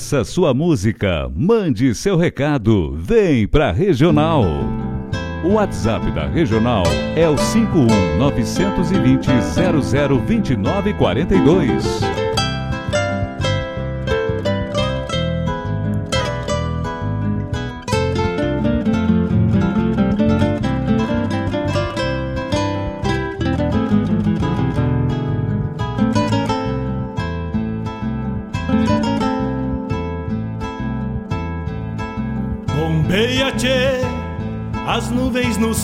Peça sua música, mande seu recado, vem pra Regional. O WhatsApp da Regional é o 51 920 0029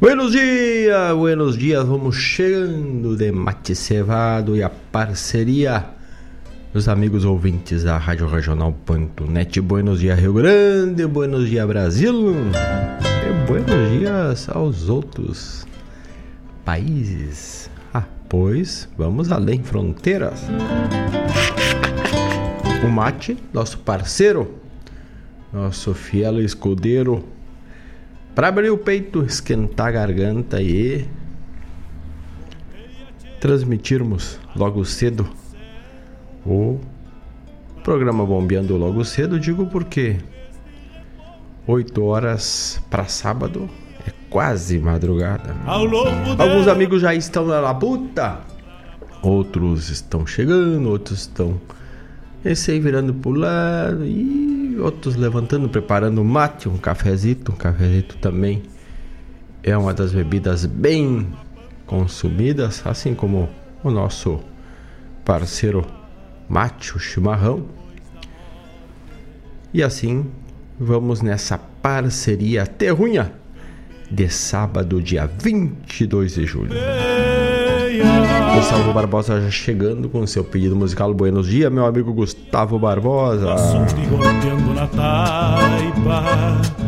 Buenos dias, buenos dias, vamos chegando de mate cevado e a parceria dos amigos ouvintes da Rádio Regional.net. Buenos dias, Rio Grande, buenos dias, Brasil, e buenos dias aos outros países. Ah, pois vamos além fronteiras. O mate, nosso parceiro, nosso fiel escudeiro para abrir o peito, esquentar a garganta e transmitirmos logo cedo o programa Bombeando logo cedo, digo porque 8 horas para sábado é quase madrugada. Alguns amigos já estão na labuta, outros estão chegando, outros estão esse aí virando pro lado. E outros levantando, preparando mate, um cafezito, um cafezito também é uma das bebidas bem consumidas, assim como o nosso parceiro mate, o chimarrão. E assim vamos nessa parceria terrunha de sábado, dia 22 de julho. Gustavo Barbosa já chegando com seu pedido musical. Buenos dias, meu amigo Gustavo Barbosa. na taipa.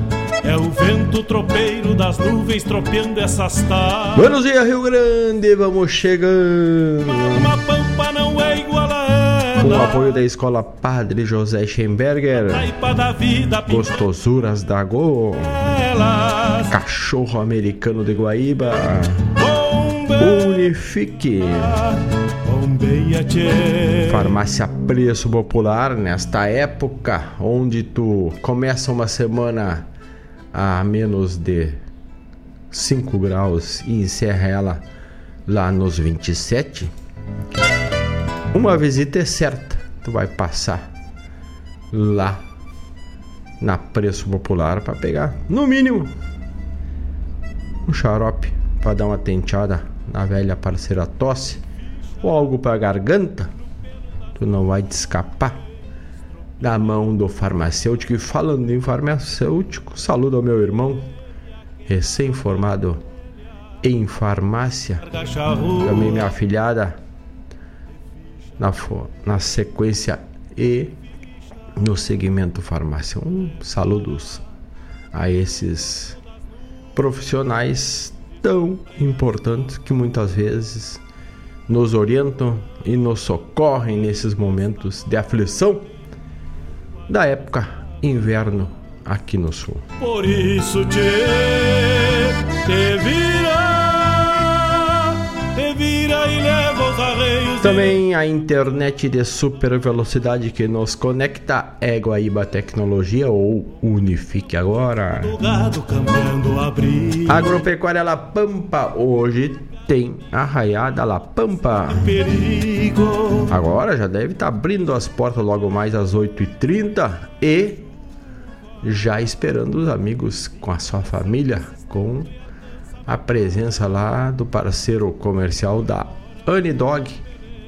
É o vento tropeiro das nuvens tropeando essas taipas. Buenos dias, Rio Grande, vamos chegando. Uma pampa não é igual a ela. Com o apoio da escola Padre José Schemberger. Da vida, Gostosuras da Go. Elas. Cachorro americano de Guaíba. Unifique. Farmácia Preço Popular, nesta época onde tu começa uma semana a menos de 5 graus e encerra ela lá nos 27, uma visita é certa. Tu vai passar lá na Preço Popular para pegar, no mínimo, um xarope para dar uma tenteada na velha parceira tosse ou algo para garganta, tu não vai te escapar da mão do farmacêutico. E falando em farmacêutico, saludo ao meu irmão, recém-formado em farmácia, também minha afilhada na, na sequência e no segmento farmácia. Um saludos a esses profissionais tão importantes que muitas vezes nos orientam e nos socorrem nesses momentos de aflição da época inverno aqui no sul. Por isso te, te vira, Também a internet de super velocidade que nos conecta é Guaíba Tecnologia ou Unifique agora. Agropecuária La Pampa hoje tem a Raiada La Pampa. Agora já deve estar tá abrindo as portas logo mais às 8h30 e já esperando os amigos com a sua família, com a presença lá do parceiro comercial da Anidog,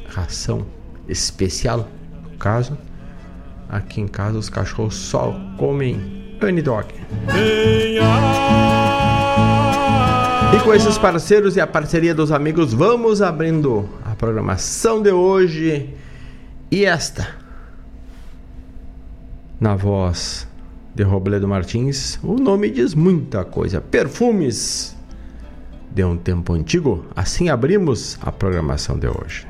ração especial, no caso. Aqui em casa os cachorros só comem Anidog. E com esses parceiros e a parceria dos amigos, vamos abrindo a programação de hoje. E esta, na voz de Robledo Martins, o nome diz muita coisa. Perfumes de um tempo antigo. Assim abrimos a programação de hoje.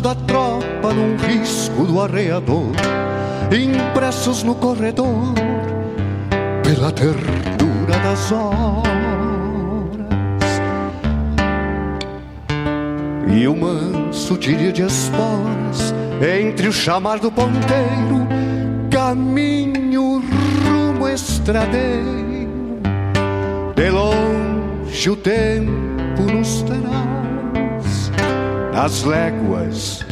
Da tropa num risco do arreador, impressos no corredor pela ternura das horas. E o manso tira de esporas entre o chamar do ponteiro, caminho rumo estradeiro. De longe o tempo nos terá as léguas,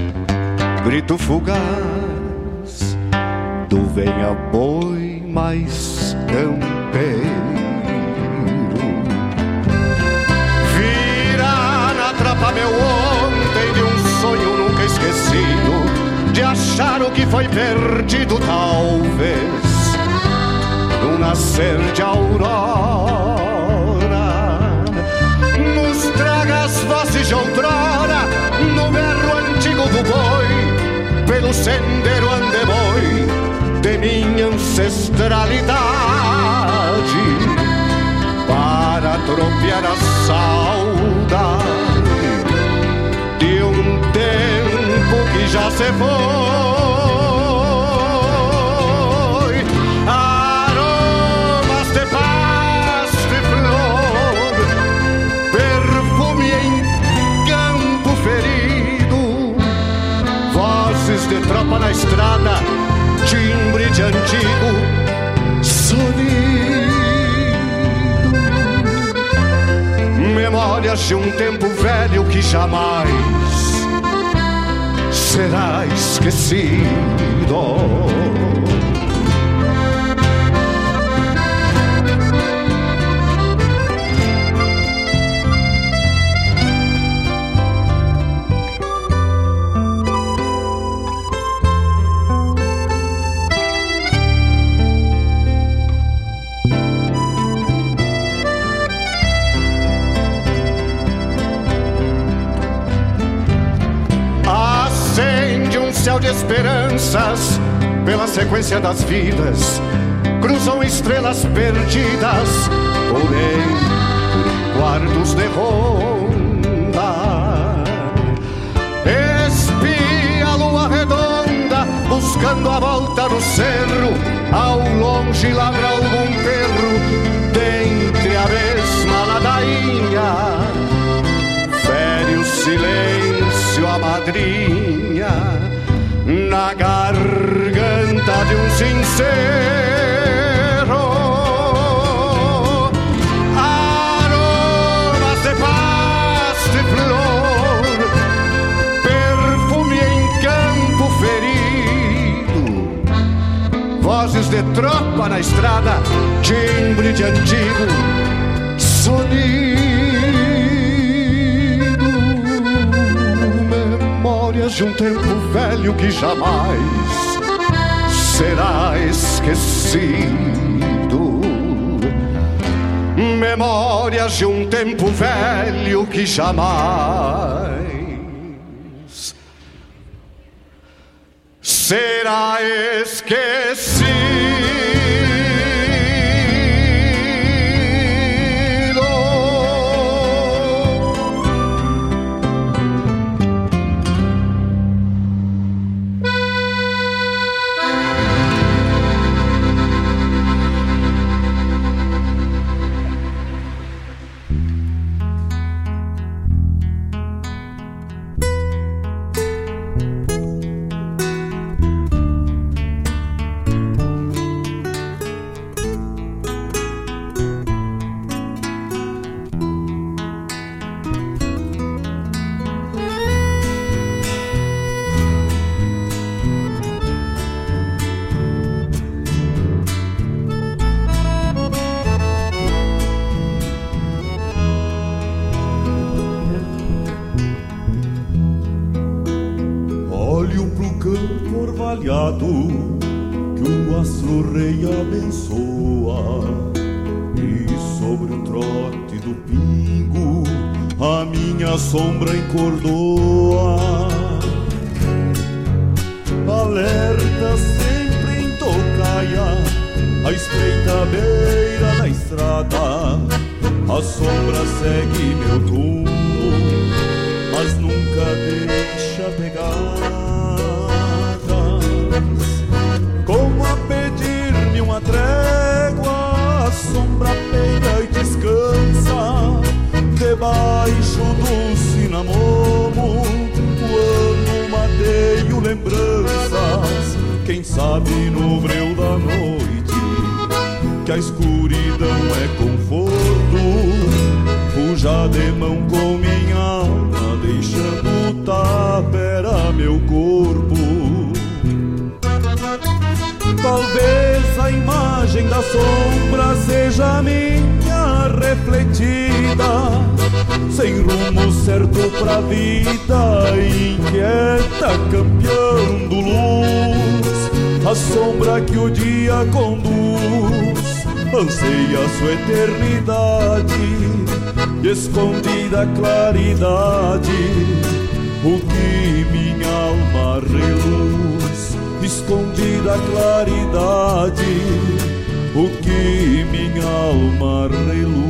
grito fugaz do venha boi mais campeiro. Vira na trapa meu ontem de um sonho nunca esquecido, de achar o que foi perdido talvez, no nascer de aurora. Nos traga as vozes de outrora antigo do boi, pelo sendero andeboi de minha ancestralidade, para tropear a saudade de um tempo que já se foi. Na estrada, timbre de antigo sonido. Memórias de um tempo velho que jamais será esquecido. De esperanças pela sequência das vidas. Cruzam estrelas perdidas, porém por quartos de ronda. Espia a lua redonda, buscando a volta do cerro. Ao longe ladra algum perro, dentre a mesma ladainha. Fere o silêncio a madrinha na garganta de um sincero. Aromas de paz, de flor, perfume em campo ferido, vozes de tropa na estrada, timbre de antigo de um tempo velho que jamais será esquecido. Memórias de um tempo velho que jamais será esquecido. que o astro rei abençoa. E sobre o trote do pingo, a minha sombra encordou. tá campeando luz, a sombra que o dia conduz, anseia sua eternidade, escondida claridade, o que minha alma reluz, escondida claridade, o que minha alma reluz.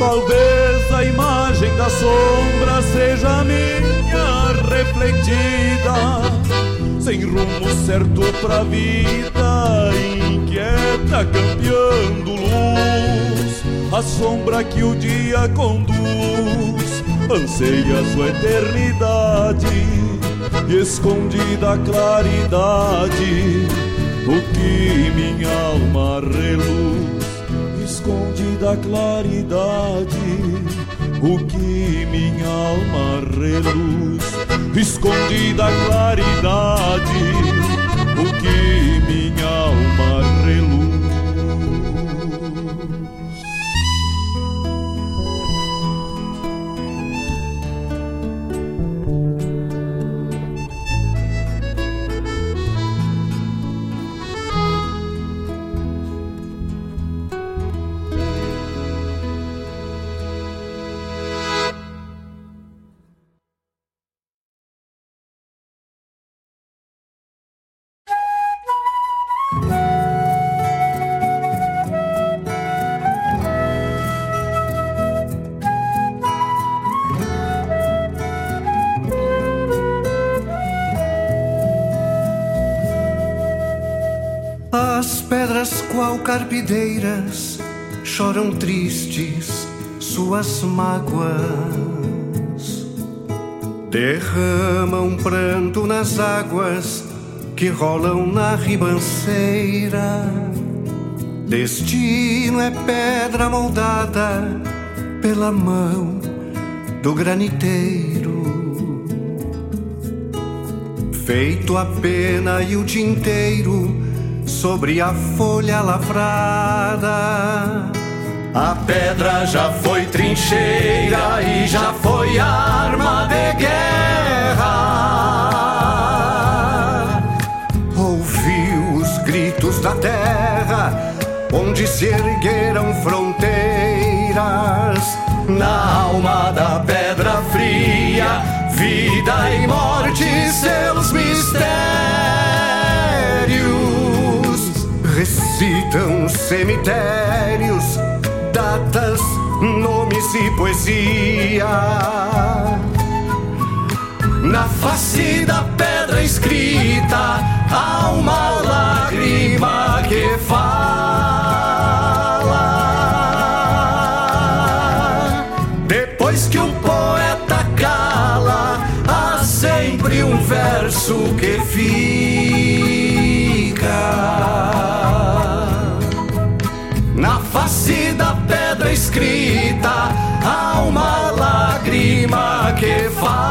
Talvez a imagem da sombra seja minha refletida, sem rumo certo pra vida, inquieta, campeando luz, a sombra que o dia conduz anseia sua eternidade, escondida a claridade, o que minha alma reluz, escondida a claridade, o que minha alma reluz, escondida a claridade, o que minha alma reluz. Carpideiras choram tristes suas mágoas. Derramam pranto nas águas que rolam na ribanceira. Destino é pedra moldada pela mão do graniteiro. Feito a pena e o tinteiro sobre a folha lavrada. A pedra já foi trincheira e já foi arma de guerra. Ouvi os gritos da terra, onde se ergueram fronteiras. Na alma da pedra fria, vida e morte, seus mistérios recitam cemitérios datas, nomes e poesia. Na face da pedra escrita há uma lágrima que fala. Depois que o poeta cala, há sempre um verso que fica lágrima que fala.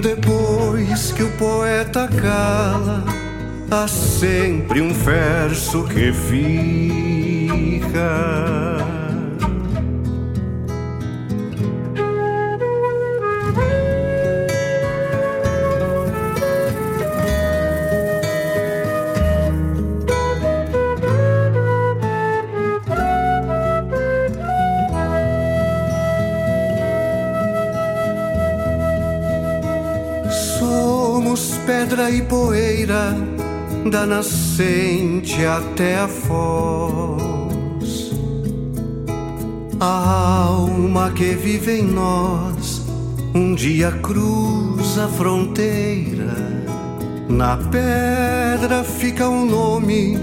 Depois que o poeta cala, há sempre um verso que fica. Pedra e poeira, da nascente até a foz. A alma que vive em nós, um dia cruza a fronteira. Na pedra fica um nome,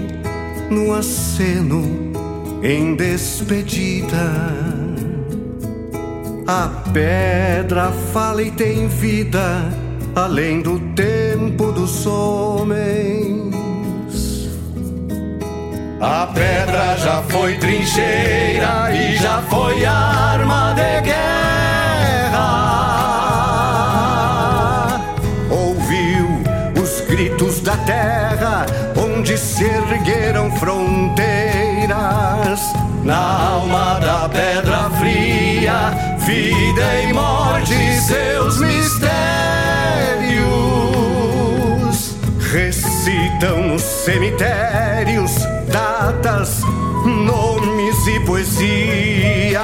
no aceno, em despedida. A pedra fala e tem vida além do tempo dos homens. A pedra já foi trincheira e já foi arma de guerra. Ouviu os gritos da terra, onde se ergueram fronteiras. Na alma da pedra fria, vida e morte, seus mistérios recitam nos cemitérios datas, nomes e poesia.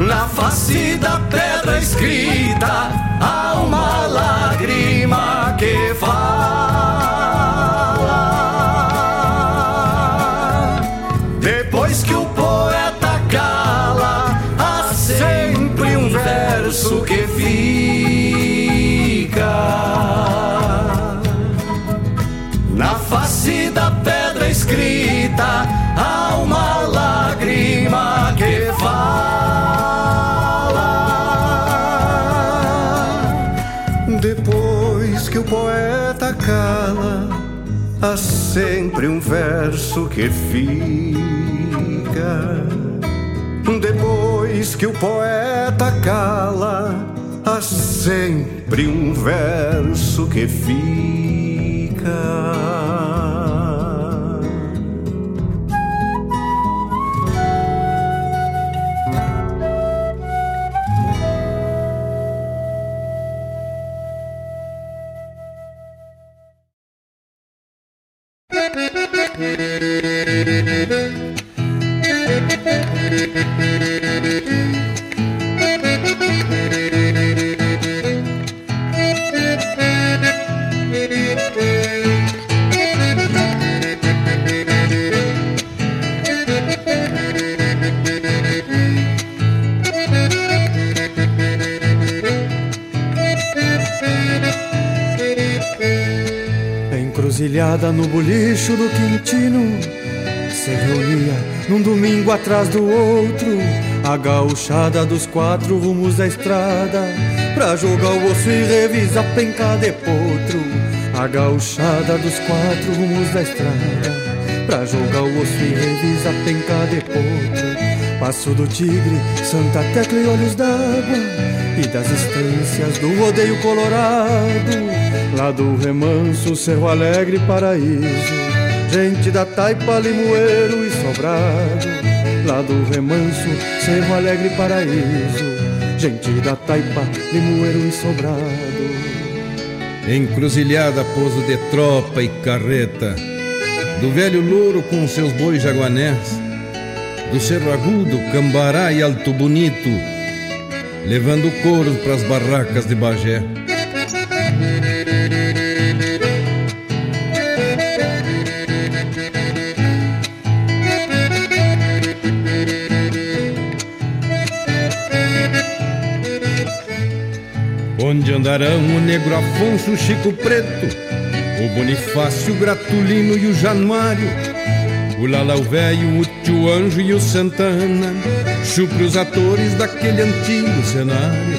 Na face da pedra escrita há uma lágrima que fala. Há sempre um verso que fica. Depois que o poeta cala, há sempre um verso que fica. A gauchada dos quatro rumos da estrada Pra jogar o osso e revisar penca de potro. A gauchada dos quatro rumos da estrada Pra jogar o osso e revisar penca de potro. Passo do Tigre, Santa Tecla e Olhos d'Água E das estâncias do rodeio colorado. Lá do remanso, Cerro Alegre, Paraíso. Gente da Taipa, Limoeiro e Sobrado Lá do remanso, Cerro Alegre, Paraíso Gente da Taipa, Limoeiro e Sobrado. Encruzilhada, pouso de tropa e carreta Do velho louro com seus bois jaguanés Do Cerro Agudo, Cambará e Alto Bonito Levando couro pras barracas de Bagé Onde andarão o negro Afonso, o Chico Preto, o Bonifácio, o Gratulino e o Januário, o Lalau Velho, o Tio Anjo e o Santana, chupre os atores daquele antigo cenário.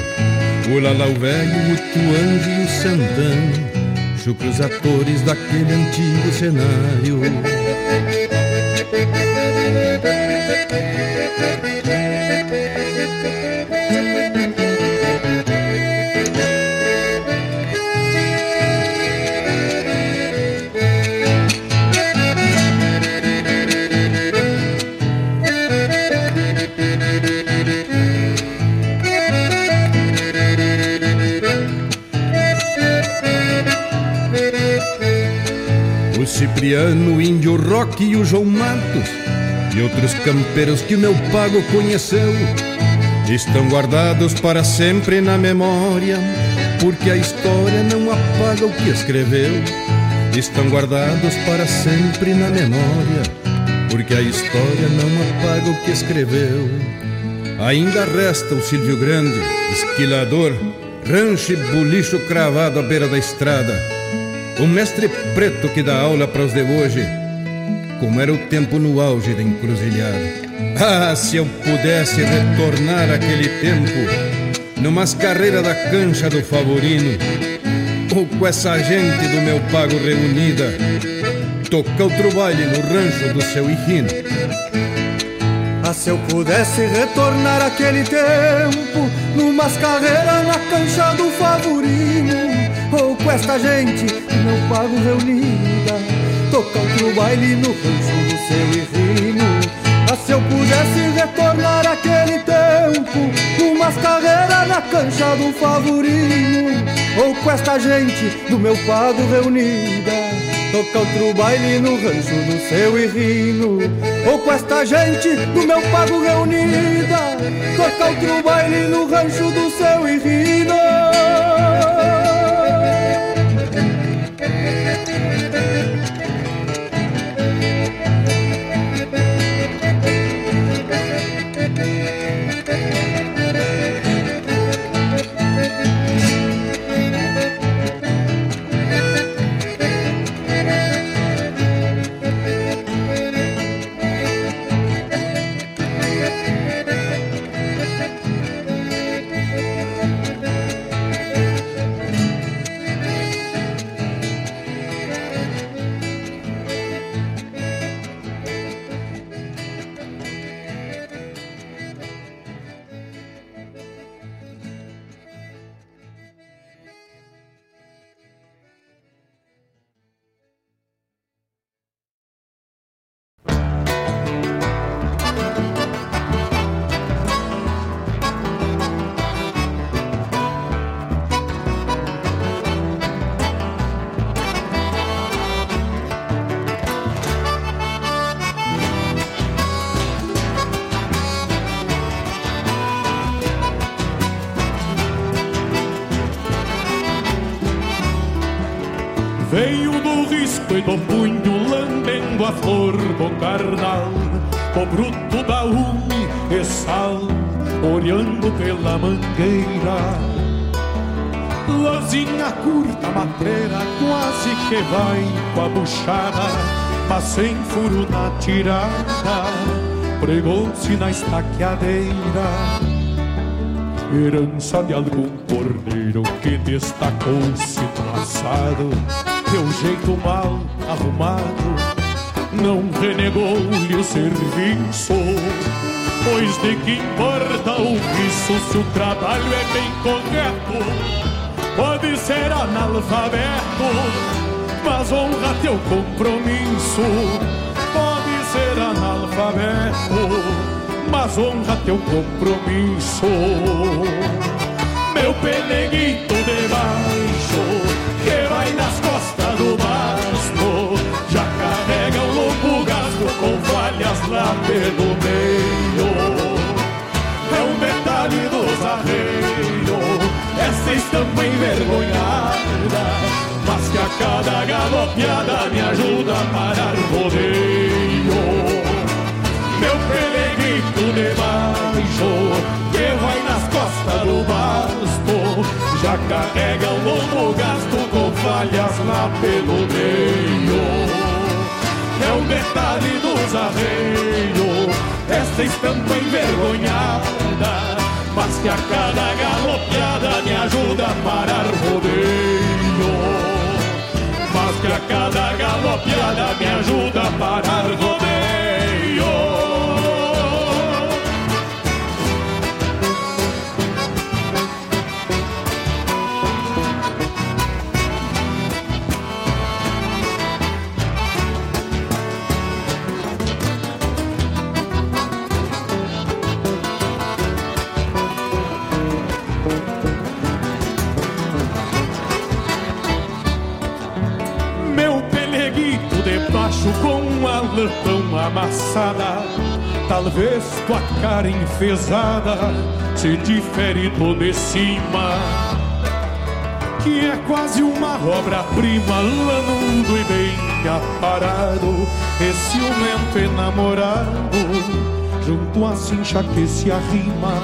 O Lalau Velho, o Tio Anjo e o Santana, chupre os atores daquele antigo cenário. O Índio Rock e o João Matos E outros campeiros que o meu pago conheceu Estão guardados para sempre na memória Porque a história não apaga o que escreveu Estão guardados para sempre na memória Porque a história não apaga o que escreveu. Ainda resta o Silvio Grande, esquilador Rancho e bulicho cravado à beira da estrada o mestre preto que dá aula para os de hoje, como era o tempo no auge da encruzilhada. Ah, se eu pudesse retornar aquele tempo, numas carreiras da cancha do Favorino, ou com essa gente do meu pago reunida, tocar outro baile no rancho do seu Irrino. Ah, se eu pudesse retornar aquele tempo, numas carreiras na cancha do Favorino, com esta gente do meu pago reunida, tocar outro baile no rancho do seu irrino. Ah, se eu pudesse retornar aquele tempo, numas carreiras na cancha do Favorino, ou com esta gente do meu pago reunida, tocar outro baile no rancho do seu irrino, ou com esta gente do meu pago reunida, tocar outro baile no rancho do seu irrino. E do punho lambendo a flor do carnal O bruto da ume e sal, olhando pela mangueira Lozinha curta, matreira, quase que vai com a buchada, mas sem furo na tirada, pregou-se na estaqueadeira. Herança de algum cordeiro que destacou-se no assado, teu jeito mal arrumado, não renegou-lhe o serviço. Pois de que importa o viço se o trabalho é bem correto? Pode ser analfabeto, mas honra teu compromisso. Pode ser analfabeto, mas honra teu compromisso. Meu peneguito debaixo, que vai nas costas do basto, já carrega um longo gasto com falhas lá pelo meio. É um detalhe dos arreios essa estampa envergonhada Mas que a cada galopeada me ajuda a parar rodeio Meu pelegrito debaixo Que vai nas costas do basto Já carrega um longo gasto falhas lá pelo meio é um detalhe dos arreios, essa estampa envergonhada mas que a cada galopeada me ajuda a parar rodeio. Mas que a cada galopeada me ajuda a parar rodeio. Com a lã tão amassada Talvez tua cara enfesada se difere do de cima Que é quase uma obra-prima, lanudo e bem aparado. Esse ciumento enamorado, junto à cincha que se arrima.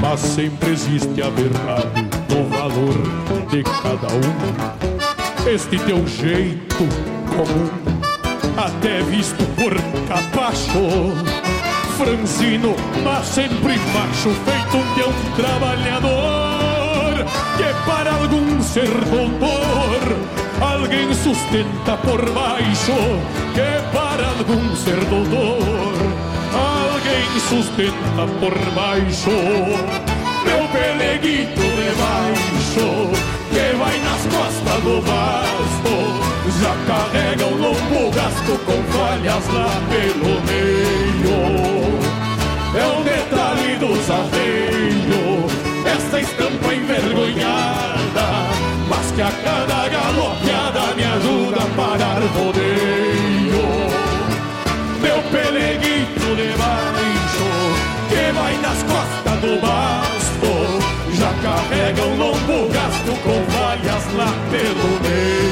Mas sempre existe a verdade no valor de cada um. Este teu jeito comum, até visto por capacho, franzino, mas sempre macho, feito um peão trabalhador, que para algum ser doutor, alguém sustenta por baixo, que para algum ser doutor, alguém sustenta por baixo, meu peleguito de baixo que vai nas costas do basto Já carrega um longo gasto com falhas lá pelo meio. É um detalhe dos arreios. Essa estampa envergonhada Mas que a cada galopeada me ajuda a parar rodeio. Meu peleguito de baixo Que vai nas costas do basto. Já carrega um longo gasto com valhas lá pelo meio.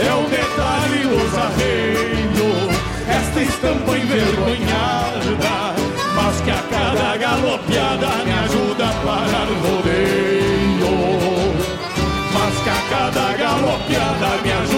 É o detalhe dos arreios, esta estampa envergonhada, mas que a cada galopeada me ajuda a parar rodeio. Mas que a cada galopeada me ajuda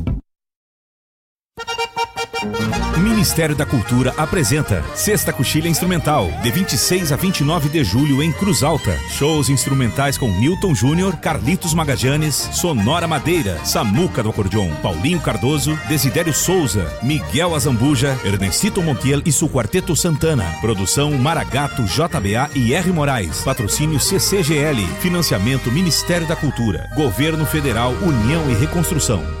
Ministério da Cultura apresenta Sexta Coxilha Instrumental, de 26 a 29 de julho em Cruz Alta. Shows instrumentais com Newton Júnior, Carlitos Magajanes, Sonora Madeira, Samuca do Acordeon, Paulinho Cardoso, Desidério Souza, Miguel Azambuja, Ernestito Montiel e seu Quarteto Santana. Produção Maragato, JBA e R. Moraes. Patrocínio CCGL. Financiamento Ministério da Cultura. Governo Federal, União e Reconstrução.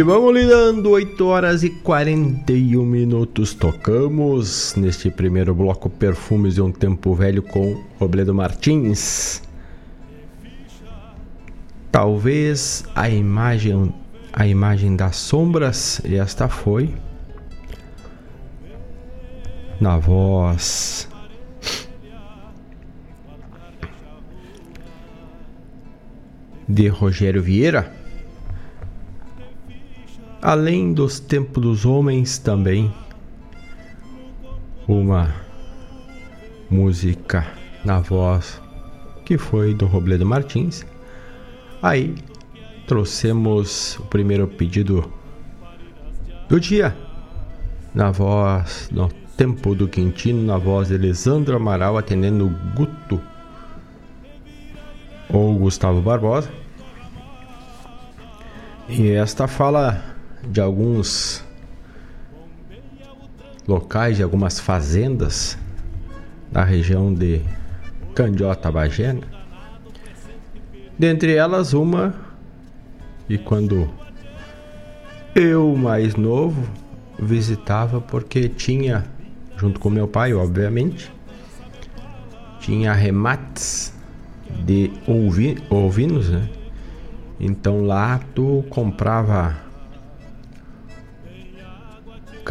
E vamos lidando, 8 horas e 41 minutos. Tocamos neste primeiro bloco Perfumes de um Tempo Velho com Robledo Martins. Talvez a imagem a imagem das sombras, e esta foi na voz de Rogério Vieira além dos tempos dos homens também uma música na voz que foi do Robledo Martins. Aí trouxemos o primeiro pedido do dia na voz do Tempo do Quintino, na voz de Elisandro Amaral, atendendo Guto ou Gustavo Barbosa. E esta fala de alguns locais, de algumas fazendas da região de Candiota Bagé. Né? Dentre elas, uma, e quando eu, mais novo, visitava porque tinha, junto com meu pai, obviamente, tinha remates de ovi ovinos, né? Então lá tu comprava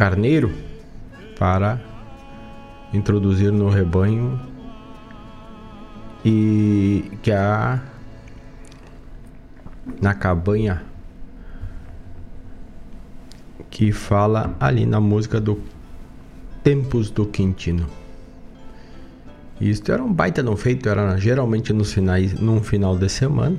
carneiro para introduzir no rebanho e que a na cabanha que fala ali na música do Tempos do Quintino. Isto era um baita não feito, era geralmente nos finais, num final de semana.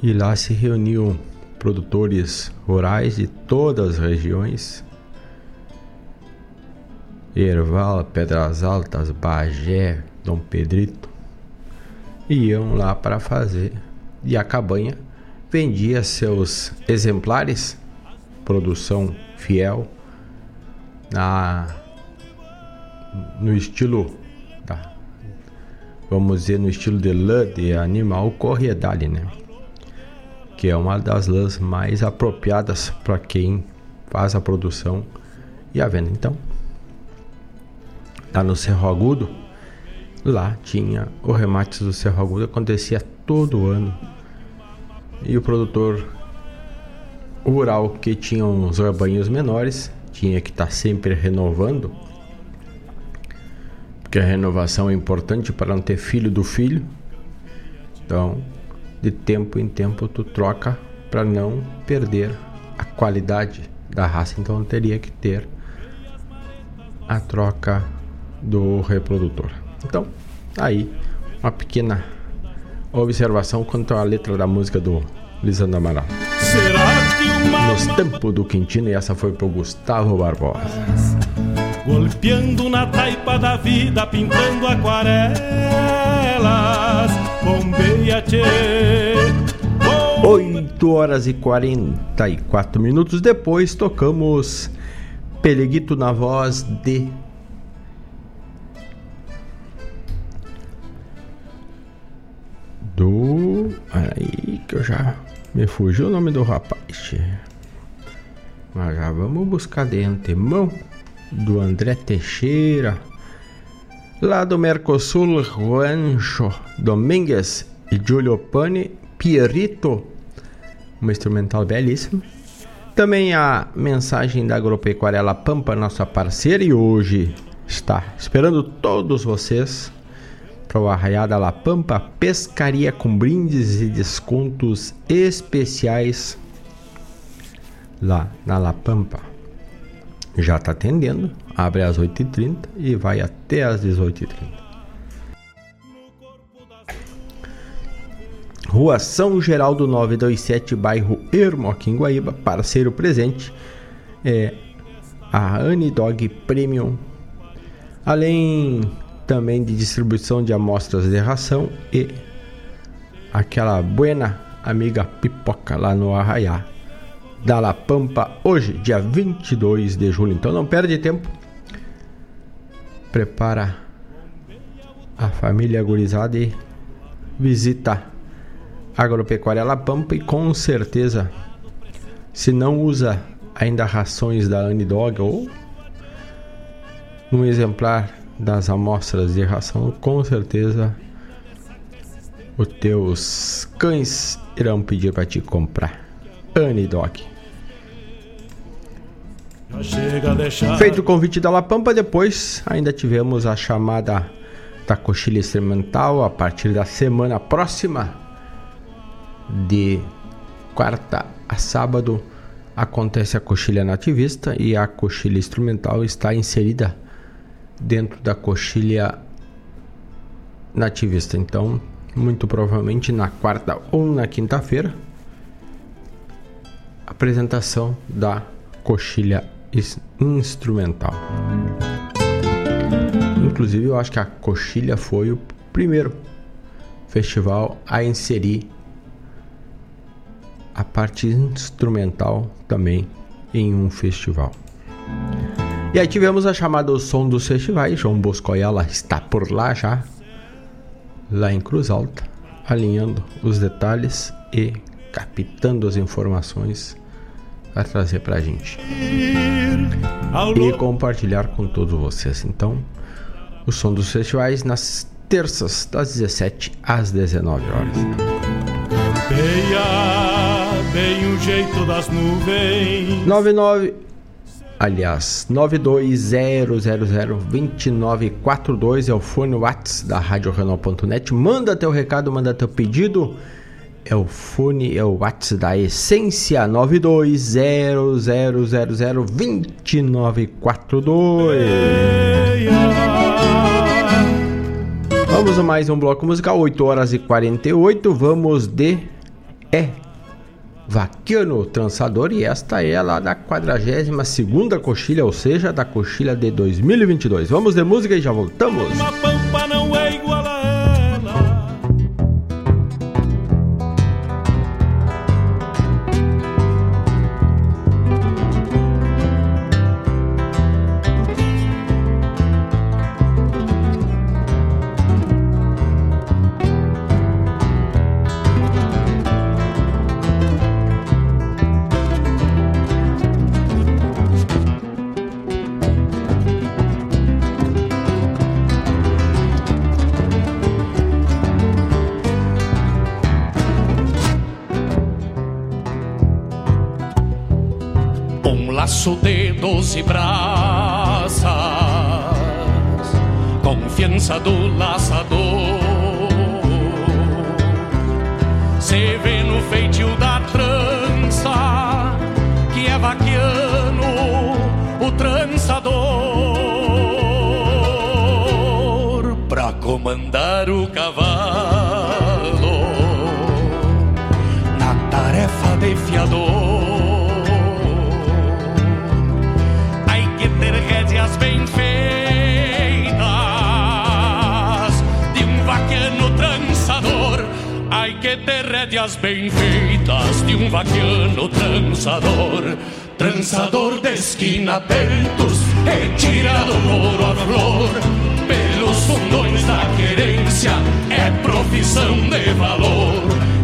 E lá se reuniam produtores rurais de todas as regiões. Erval, Pedras Altas, Bagé, Dom Pedrito. Iam lá para fazer. E a cabanha vendia seus exemplares, produção fiel, na, no estilo, vamos dizer, no estilo de lã de animal corriedade, né? Que é uma das lãs mais apropriadas para quem faz a produção e a venda. Então, lá no Cerro Agudo, lá tinha o remate do Cerro Agudo, acontecia todo ano e o produtor rural que tinha uns rebanhos menores tinha que estar tá sempre renovando, porque a renovação é importante para não ter filho do filho. Então, de tempo em tempo tu troca para não perder a qualidade da raça. Então teria que ter a troca do reprodutor. Então, aí uma pequena observação quanto à letra da música do Lisandro Amaral. Nos tempos do Quintino, e essa foi pro Gustavo Barbosa. Golpeando na taipa da vida, pintando aquarelas, bombeia tchê. 8 horas e 44 minutos depois, tocamos Peleguito na voz de do. Aí que eu já. Me fugiu o nome do rapaz. Mas já vamos buscar de antemão. Do André Teixeira. Lá do Mercosul, Juancho Domingues e Giulio Pani, Pierito. Uma instrumental belíssima. Também a mensagem da Agropecuária La Pampa, nossa parceira, e hoje está esperando todos vocês para o Arraiá da La Pampa, pescaria com brindes e descontos especiais lá na La Pampa. Já está atendendo, abre às 8h30 e vai até às 18h30. Rua São Geraldo 927, bairro Ermo, aqui em Guaíba, parceiro presente é a Anidog Premium. Além também de distribuição de amostras de ração e aquela buena amiga pipoca lá no Arraiá da La Pampa, hoje, dia 22 de julho. Então não perde tempo, prepara a família gurizada e visita a Agropecuária La Pampa e com certeza, se não usa ainda rações da Anidog ou um exemplar das amostras de ração, com certeza os teus cães irão pedir para te comprar. Anidoc. Feito o convite da La Pampa, depois ainda tivemos a chamada da coxilha experimental a partir da semana próxima, de quarta a sábado, acontece a coxilha nativista e a coxilha instrumental está inserida dentro da coxilha nativista. Então, muito provavelmente na quarta ou na quinta-feira, apresentação da coxilha instrumental. Inclusive, eu acho que a Coxilha foi o primeiro festival a inserir a parte instrumental também em um festival. E aí tivemos a chamada O Som dos Festivais. João Boscoiala está por lá já, lá em Cruz Alta, alinhando os detalhes e captando as informações para trazer para a gente e compartilhar com todos vocês. Então, o som dos festivais nas terças das 17 às 19 horas. bem o jeito das nuvens. 99 aliás, 920002942 é o fone Whats da RadioRenal.net. Manda teu recado, manda teu pedido. É o fone, é o Whats da Essência 920002942. Vamos a mais um bloco musical, 8 horas e 48. Vamos de É Vaquiano Trançador e esta é lá da 42ª coxilha, ou seja, da coxilha de 2022. Vamos de música e já voltamos. Uma de doze braças, confiança do rédeas bem feitas de um vaquiano trançador. Trançador de esquina atentos, retirado couro a flor. Pelos fundões da querência, é profissão de valor.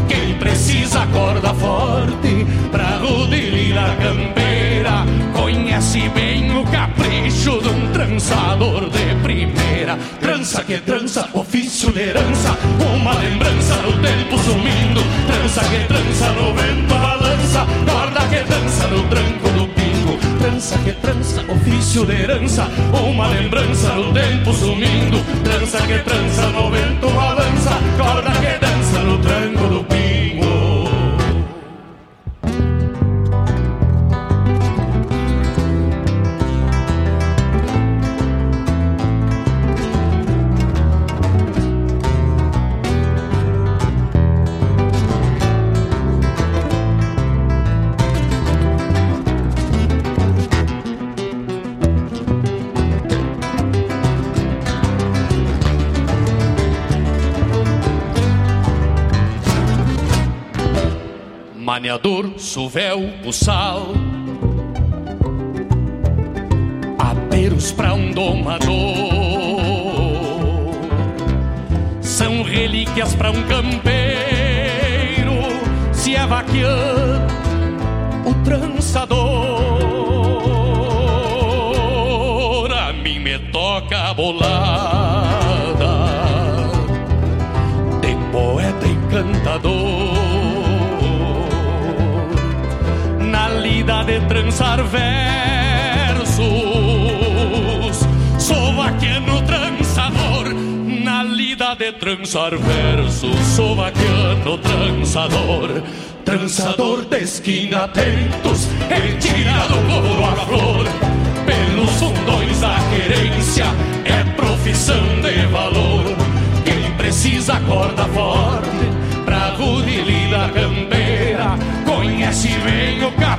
Quem precisa corda forte pra rudilir a campeira, conhece bem o capricho de um trançador de primeira. Trança que trança, ofício herança, uma lembrança do tempo sumindo. Trança que trança no vento balança, corda que dança no tranco do pingo. Trança que trança, ofício de herança, uma lembrança do tempo sumindo. Trança que trança no vento balança, corda que dança Maneador, suvel, buçal Aperos pra um domador. São relíquias pra um campeiro Se é vaqueano, o trançador. A mim me toca a bolada. De poeta encantador de trançar versos. Sou vaquiano trançador, na lida de trançar versos. Sou vaquiano trançador, trançador de esquina atentos, retirado couro a flor. Pelos fundões da querência, é profissão de valor. Quem precisa corda forte pra rudilir da campeira conhece bem o capricho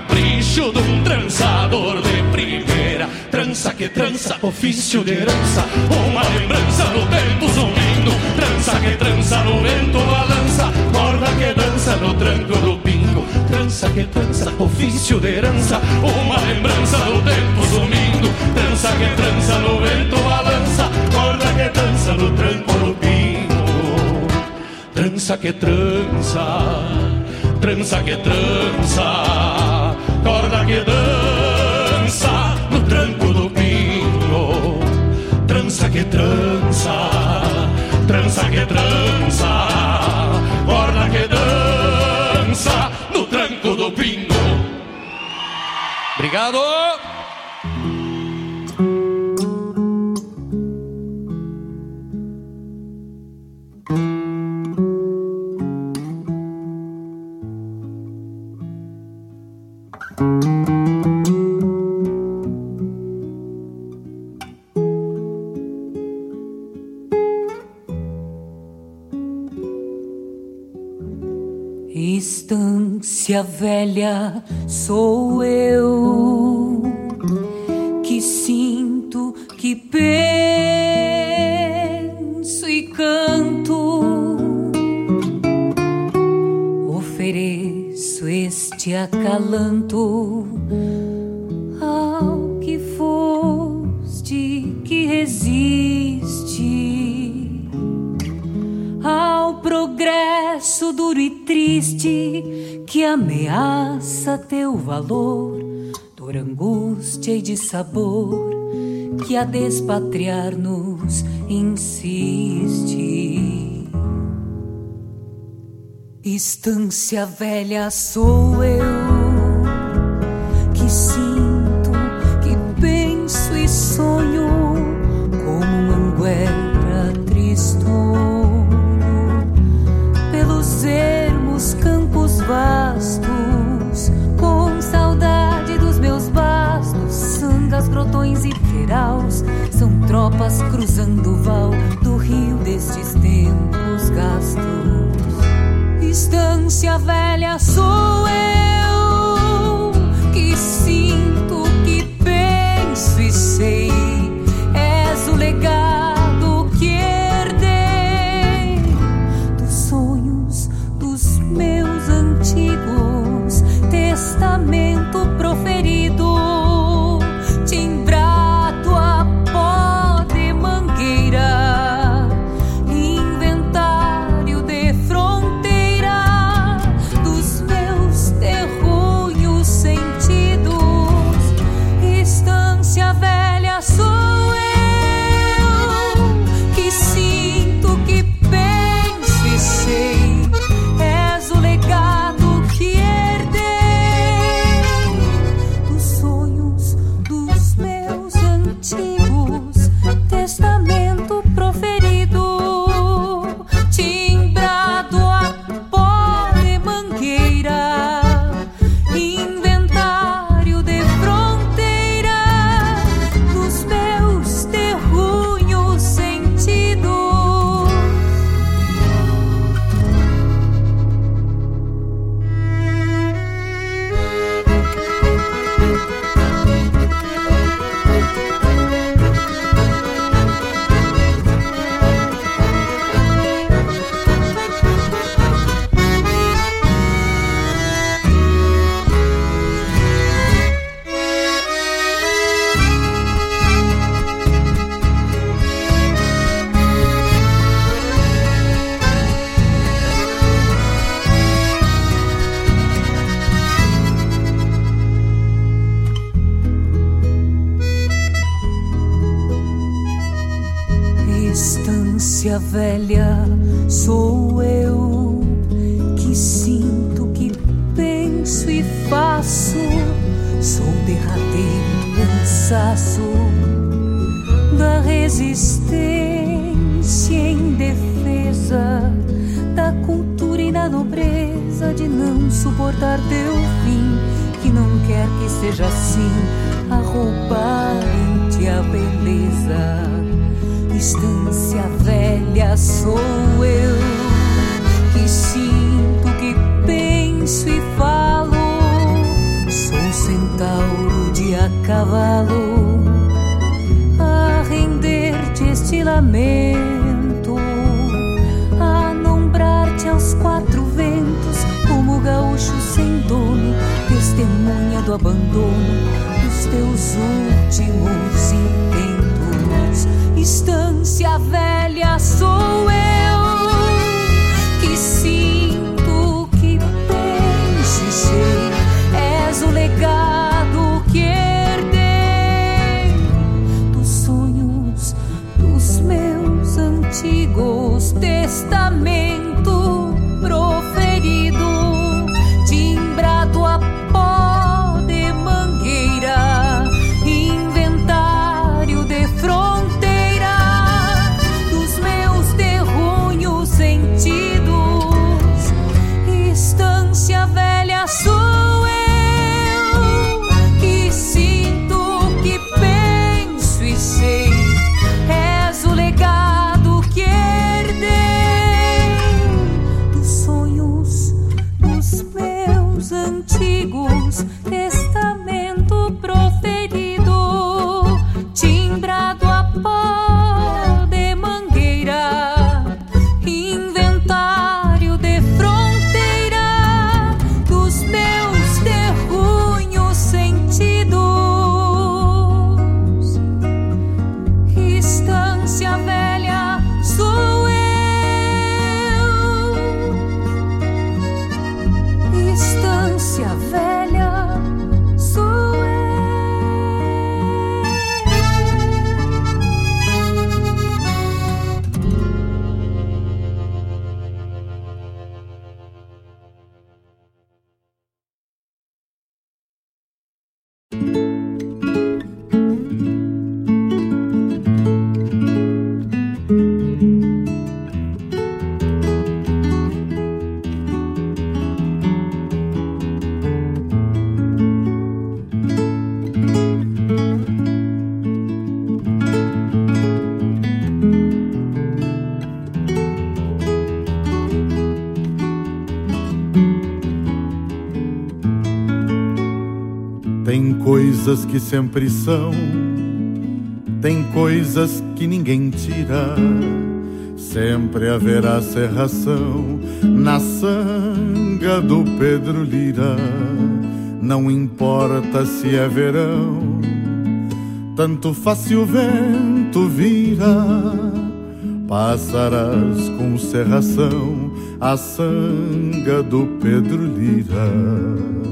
de um trançador de primeira. trança que trança, ofício de herança, uma lembrança no tempo zumbindo, trança que trança no vento balança, corda que dança no tranco do pingo, trança que trança, ofício de herança, uma lembrança no tempo zumbindo, trança que trança no vento balança, corda que dança no tranco do pingo, trança que trança, trança que trança, corda que dança no tranco do pingo, trança que trança, trança que trança, corda que dança no tranco do pingo. Obrigado. Estância velha sou eu que sinto, que penso e canto. Ofereço este acalanto progresso duro e triste que ameaça teu valor, dor, angústia e de sabor que a despatriar-nos insiste. Estância velha sou eu que sinto, que penso e sonho vastos, com saudade dos meus bastos, sangas, grotões e queraus, são tropas cruzando o val do rio destes tempos gastos. Estância velha sou que sempre são, tem coisas que ninguém tira. Sempre haverá serração na sanga do Pedro Lira. Não importa se é verão, tanto faz se o vento vira. Passarás com serração a sanga do Pedro Lira.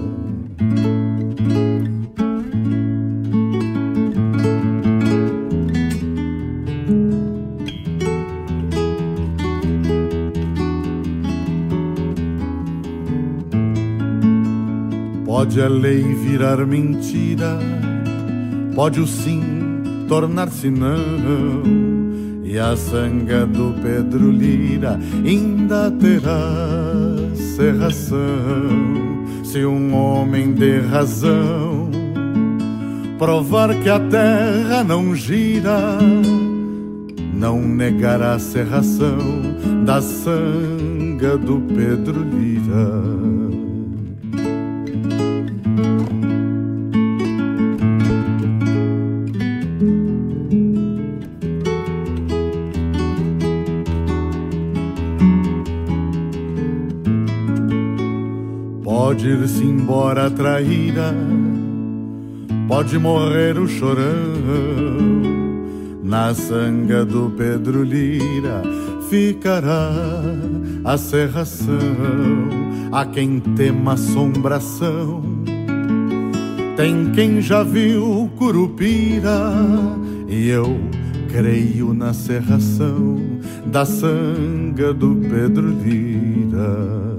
Pode a lei virar mentira, pode o sim tornar-se não, e a sanga do Pedro Lira ainda terá serração. Se um homem de razão provar que a terra não gira, não negará a serração da sanga do Pedro Lira. Embora a traíra, pode morrer o chorão. Na sanga do Pedro Lira ficará a serração. A quem tema assombração, tem quem já viu Curupira. E eu creio na serração da sanga do Pedro Lira.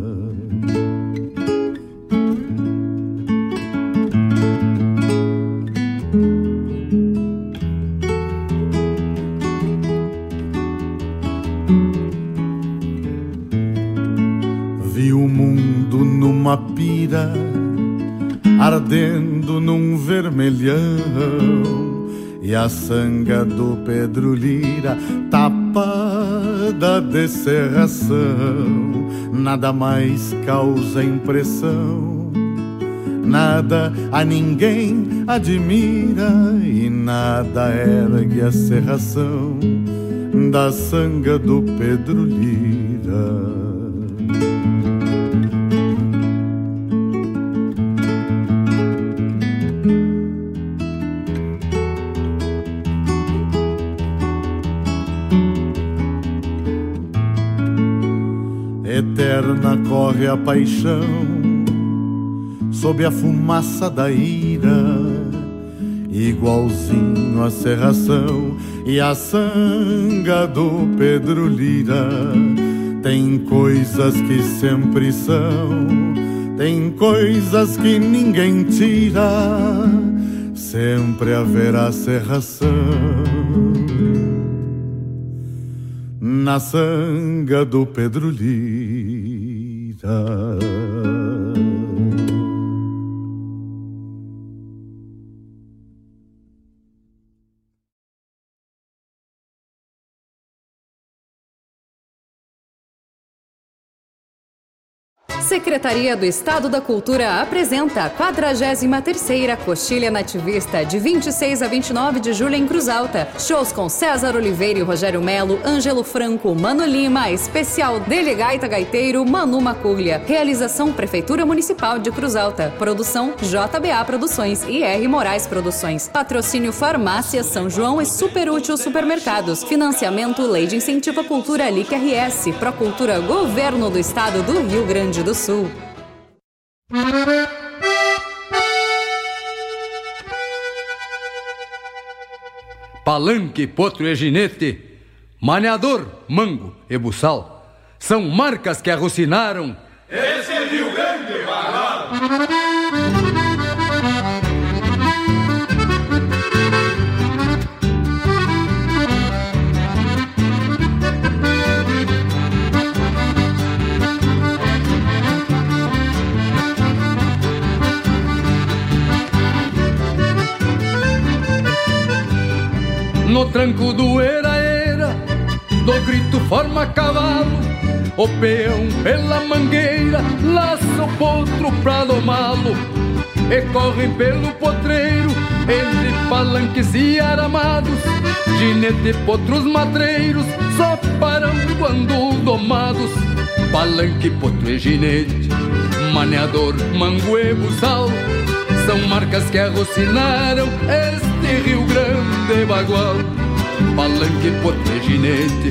Pira, ardendo num vermelhão, e a sanga do Pedro Lira tapada de serração. Nada mais causa impressão, nada a ninguém admira, e nada ergue a serração da sanga do Pedro Lira. Corre a paixão sob a fumaça da ira, igualzinho a serração e a sanga do Pedro Lira. Tem coisas que sempre são, tem coisas que ninguém tira, sempre haverá serração na sanga do Pedro Lira. guitar. Secretaria do Estado da Cultura apresenta a 43ª Coxilha Nativista, de 26 a 29 de julho em Cruz Alta. Shows com César Oliveira e Rogério Melo, Ângelo Franco, Mano Lima, especial Dele Gaita Gaiteiro, Manu Macurlia. Realização Prefeitura Municipal de Cruz Alta. Produção JBA Produções e R Moraes Produções. Patrocínio Farmácia São João e Super Útil Supermercados. Financiamento Lei de Incentivo à Cultura LIC RS. Procultura Governo do Estado do Rio Grande do Sul. Palanque, potro e ginete, maneador, mango e buçal, são marcas que arrocinaram esse Rio Grande Bagual. No tranco do era-era, do grito forma cavalo, o peão pela mangueira, laça o potro pra domá-lo, e correm pelo potreiro, entre palanques e aramados, ginete potros madreiros, só param quando domados, palanque, potro e ginete, maneador, manguebo, sal, são marcas que arrocinaram este Rio Grande Bagual. Palanque, potre, ginete,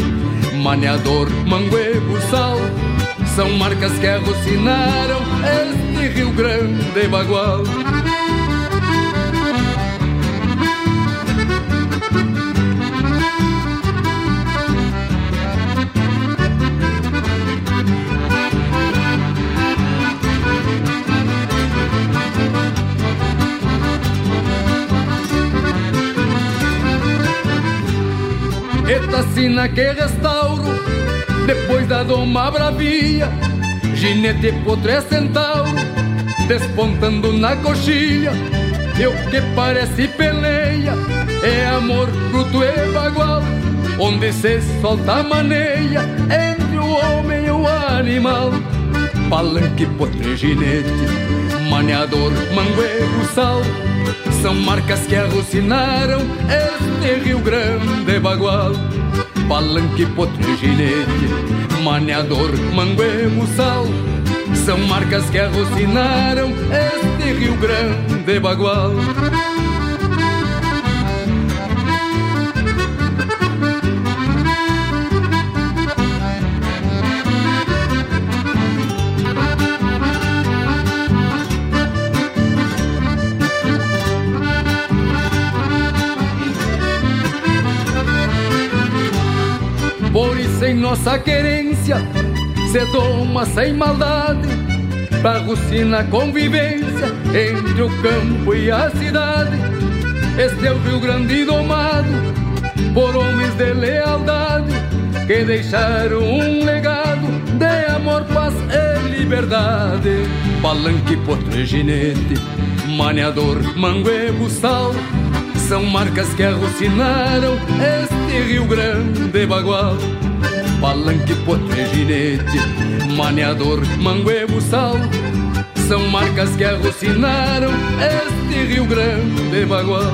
maneador, manguebo, sal. São marcas que arrocinaram este Rio Grande Bagual. Eta sina que restauro Depois da doma bravia. Ginete potre centauro Despontando na coxilha E o que parece peleia É amor bruto e bagual. Onde se solta a maneia Entre o homem e o animal. Palanque, potre, ginete Maneador, mangueiro, sal são marcas que arrocinaram este Rio Grande Bagual. Palanque, potro, ginete, maneador, manguemo, sal. São marcas que arrocinaram este Rio Grande Bagual. Nossa querência Se toma sem maldade Pra a convivência Entre o campo e a cidade Este é o Rio Grande domado Por homens de lealdade Que deixaram um legado De amor, paz e liberdade Palanque, potro e ginete Maneador, manguebo, sal são marcas que arrocinaram este Rio Grande Bagual. Palanque, potro e ginete, maneador, manguebo, sal. São marcas que arrocinaram este Rio Grande Bagual.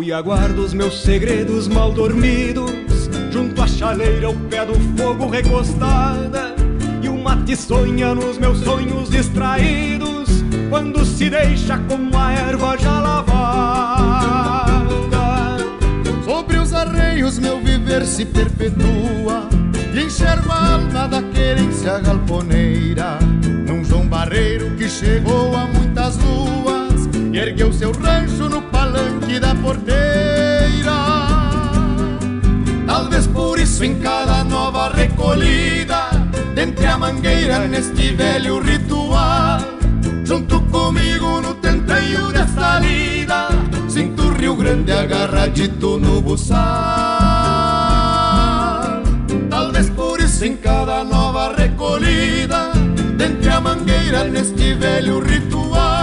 A cuia guarda os meus segredos mal dormidos. Junto à chaleira ao pé do fogo recostada E o mate sonha nos meus sonhos distraídos. Quando se deixa como a erva já lavada Sobre os arreios meu viver se perpetua. E enxergo a alma da querência galponeira Num João Barreiro que chegou a muitas luas. E ergueu seu rancho no palanque da porteira. Talvez por isso em cada nova recolhida Dentre a mangueira neste velho ritual Junto comigo no tenteio desta lida Sinto o Rio Grande agarradito no buçal. Talvez por isso em cada nova recolhida Dentre a mangueira neste velho ritual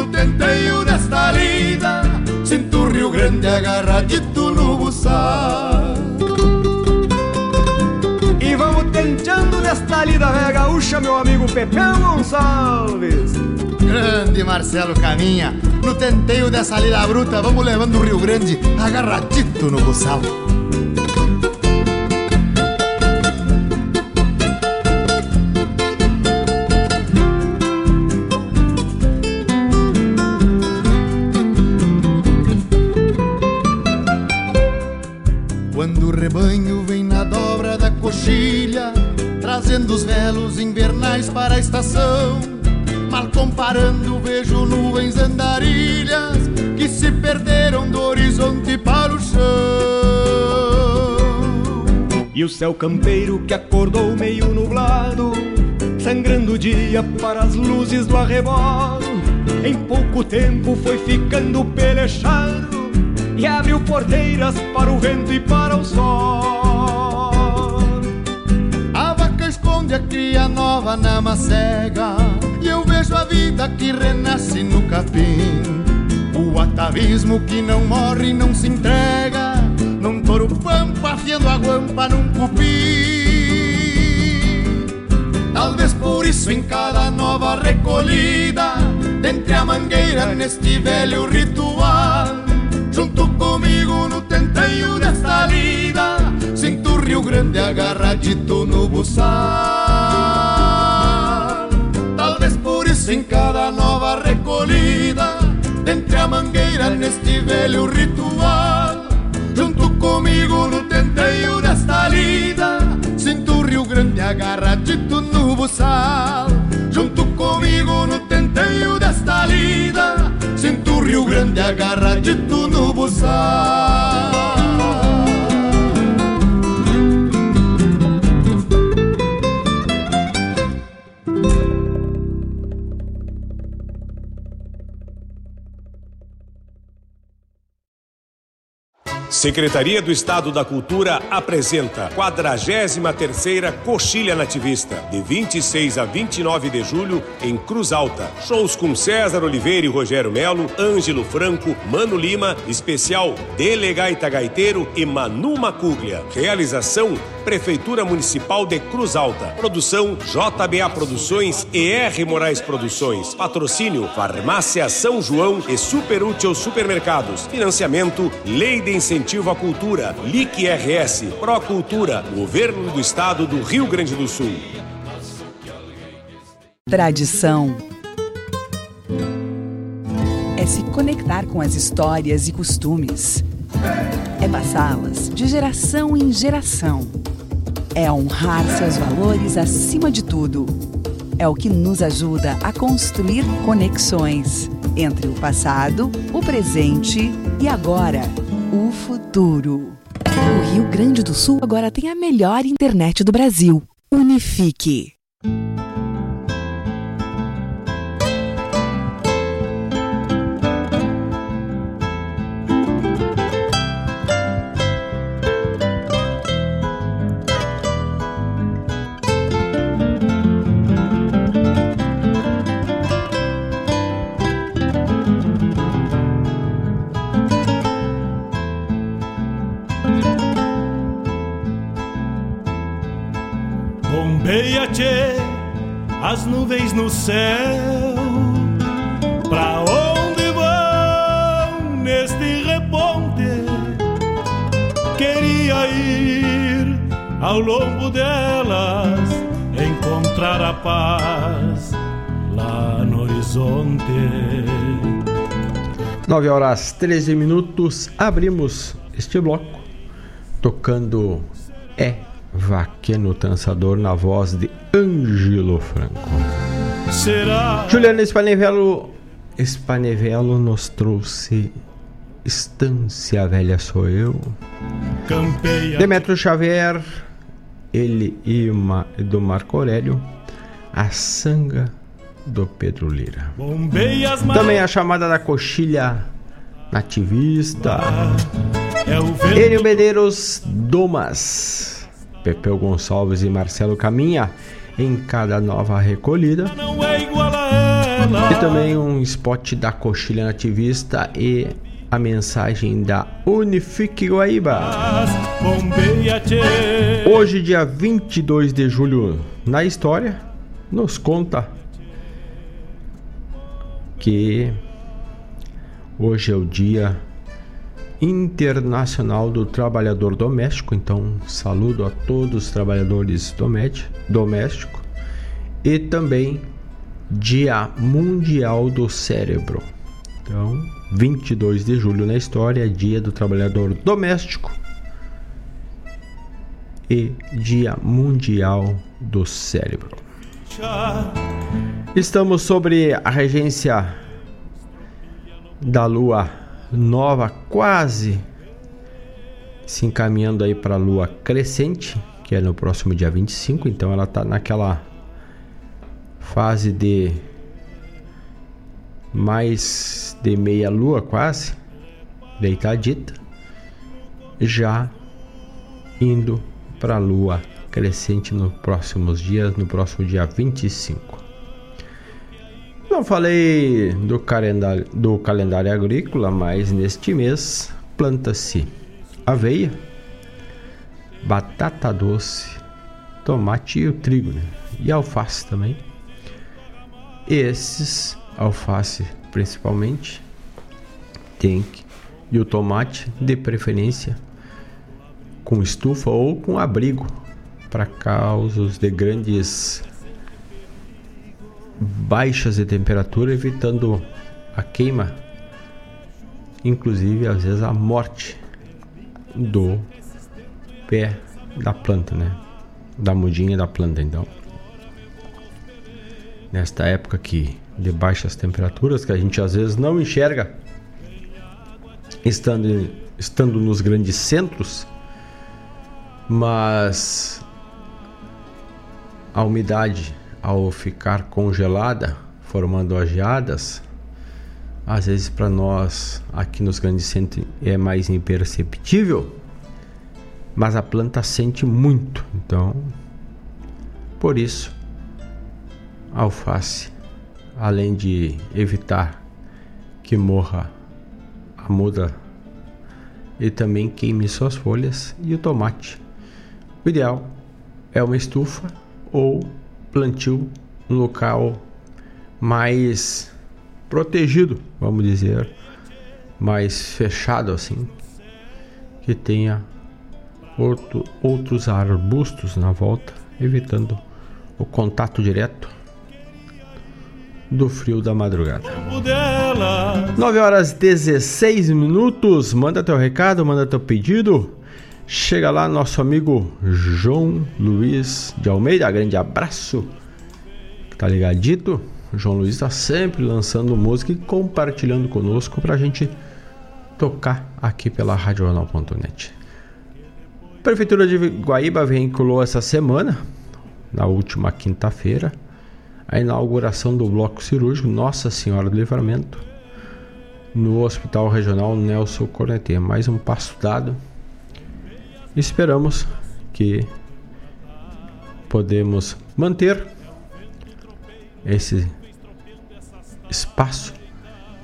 no tenteio desta lida Sinto o Rio Grande agarradito no buçal. E vamos tenteando nesta lida velha gaúcha, meu amigo Pepeu Gonçalves. Grande Marcelo Caminha No tenteio dessa lida bruta Vamos levando o Rio Grande agarradito no buçal Trazendo os velos invernais para a estação Mal comparando vejo nuvens andarilhas Que se perderam do horizonte para o chão. E o céu campeiro que acordou meio nublado Sangrando o dia para as luzes do arrebolo Em pouco tempo foi ficando pelechado E abriu porteiras para o vento e para o sol esconde a cria nova na macega E eu vejo a vida que renasce no capim. O atavismo que não morre e não se entrega. Num touro pampa afiando a guampa num cupim Talvez por isso em cada nova recolhida Dentre a mangueira neste velho ritual Junto comigo no tenteio desta lida Rio Grande agarradito no buçal. Talvez por isso em cada nova recolhida Dentre a mangueira neste velho ritual Junto comigo no tenteio desta lida Sinto o Rio Grande agarradito no buçal. Junto comigo no tenteio desta lida Sinto o Rio Grande agarradito no buçal Secretaria do Estado da Cultura apresenta 43ª Coxilha Nativista, de 26 a 29 de julho, em Cruz Alta. Shows com César Oliveira e Rogério Melo, Ângelo Franco, Mano Lima, especial Delegaita Gaiteiro e Manu Macuglia. Realização Prefeitura Municipal de Cruz Alta. Produção JBA Produções e R Moraes Produções. Patrocínio Farmácia São João e Super Útil Supermercados. Financiamento Lei de Incentivo à Cultura. LIC RS. Procultura. Governo do Estado do Rio Grande do Sul. Tradição é se conectar com as histórias e costumes. É passá-las de geração em geração. É honrar seus valores acima de tudo. é o que nos ajuda a construir conexões entre o passado, o presente e agora, o futuro. O Rio Grande do Sul agora tem a melhor internet do Brasil. Unifique. As nuvens no céu. Pra onde vão neste reponte? Queria ir ao longo delas, encontrar a paz lá no horizonte. 9 horas 13 minutos, abrimos este bloco tocando É Vaqueno Dançador na voz de Ângelo Franco. Será? Juliano Spanevelo, Spanevelo nos trouxe Estância Velha Sou Eu. Campeia. Demetrio Xavier, ele e uma, do Marco Aurélio, A Sanga do Pedro Lira. Bombeia as Também a chamada da coxilha nativista. É. Enio Medeiros Domas, Pepeu Gonçalves e Marcelo Caminha em cada nova recolhida. E também um spot da coxilha nativista e a mensagem da Unifique Guaíba. Hoje, dia 22 de julho, na história, nos conta que hoje é o dia internacional do trabalhador doméstico, então saludo a todos os trabalhadores domésticos e também dia mundial do cérebro. Então, 22 de julho na história, dia do trabalhador doméstico e dia mundial do cérebro. Estamos sobre a regência da lua nova, quase se encaminhando aí para a lua crescente, que é no próximo dia 25, então ela está naquela fase de mais de meia lua quase, deitadita, já indo para a lua crescente nos próximos dias, no próximo dia 25. Não falei do calendário, do calendário agrícola, mas neste mês planta-se aveia, batata doce, tomate e o trigo, né? e alface também. Esses, alface principalmente, tem que, e o tomate de preferência com estufa ou com abrigo para causas de grandes baixas de temperatura, evitando a queima, inclusive às vezes a morte do pé da planta, né? Da mudinha da planta, então. Nesta época que de baixas temperaturas, que a gente às vezes não enxerga estando, estando nos grandes centros, mas a umidade ao ficar congelada, formando as geadas, às vezes para nós aqui nos grandes centros é mais imperceptível, mas a planta sente muito. Então, por isso, a alface, além de evitar que morra a muda e também queime suas folhas, e o tomate. O ideal é uma estufa ou plantio no local mais protegido, vamos dizer, mais fechado assim, que tenha outro, outros arbustos na volta, evitando o contato direto do frio da madrugada. 9 horas 16 minutos. Manda teu recado, manda teu pedido. Chega lá nosso amigo João Luiz de Almeida, grande abraço. Tá ligadito? João Luiz está sempre lançando música e compartilhando conosco para a gente tocar aqui pela RadioJornal.net. Prefeitura de Guaíba veiculou essa semana, na última quinta-feira, a inauguração do bloco cirúrgico Nossa Senhora do Livramento no Hospital Regional Nelson Cornetê. Mais um passo dado. Esperamos que podemos manter esse espaço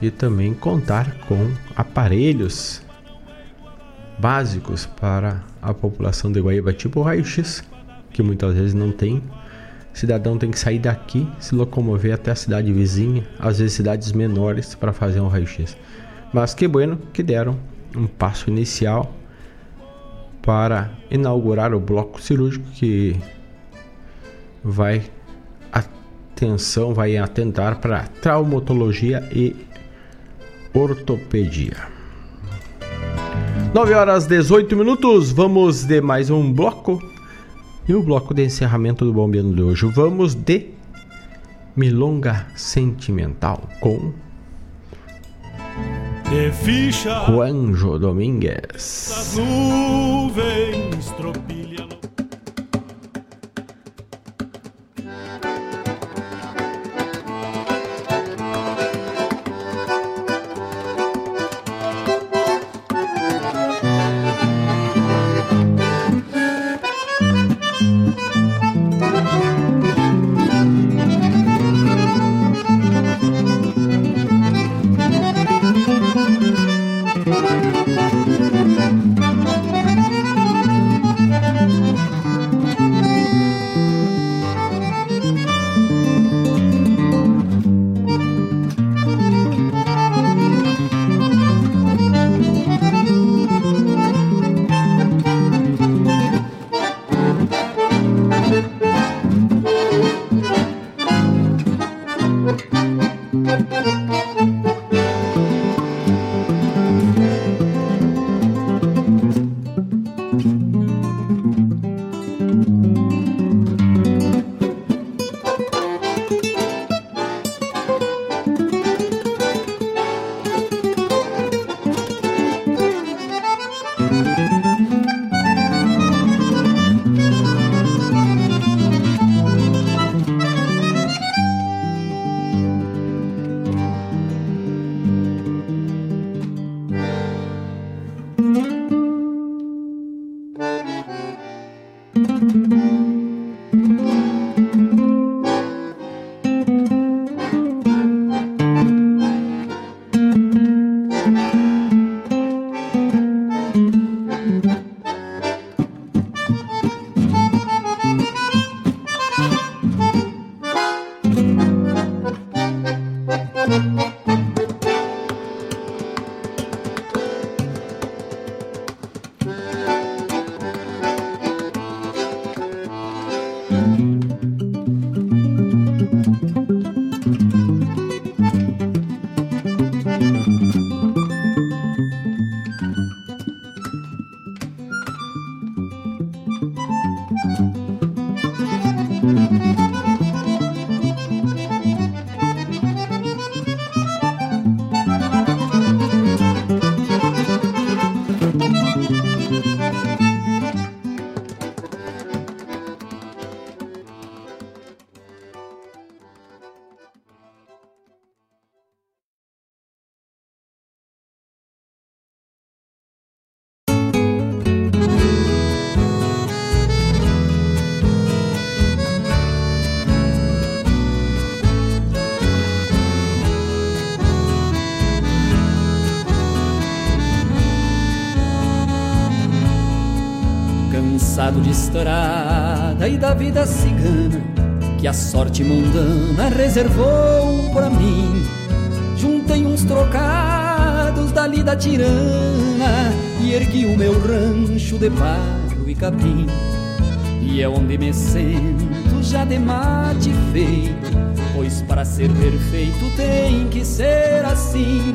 e também contar com aparelhos básicos para a população de Guaíba, tipo o raio-x, que muitas vezes não tem. O cidadão tem que sair daqui, se locomover até a cidade vizinha, às vezes cidades menores, para fazer um raio-x. Mas que bueno que deram um passo inicial para inaugurar o bloco cirúrgico que vai atenção, vai atentar para traumatologia e ortopedia. 9 horas 18 minutos, vamos de mais um bloco. E o bloco de encerramento do Bombeando de hoje, vamos de Milonga Sentimental com Juanjo Domingues. De estrada e da vida cigana que a sorte mundana reservou para mim. Juntei uns trocados dali da tirana e ergui o meu rancho de paro e capim. E é onde me sento já de mate feito, pois para ser perfeito tem que ser assim.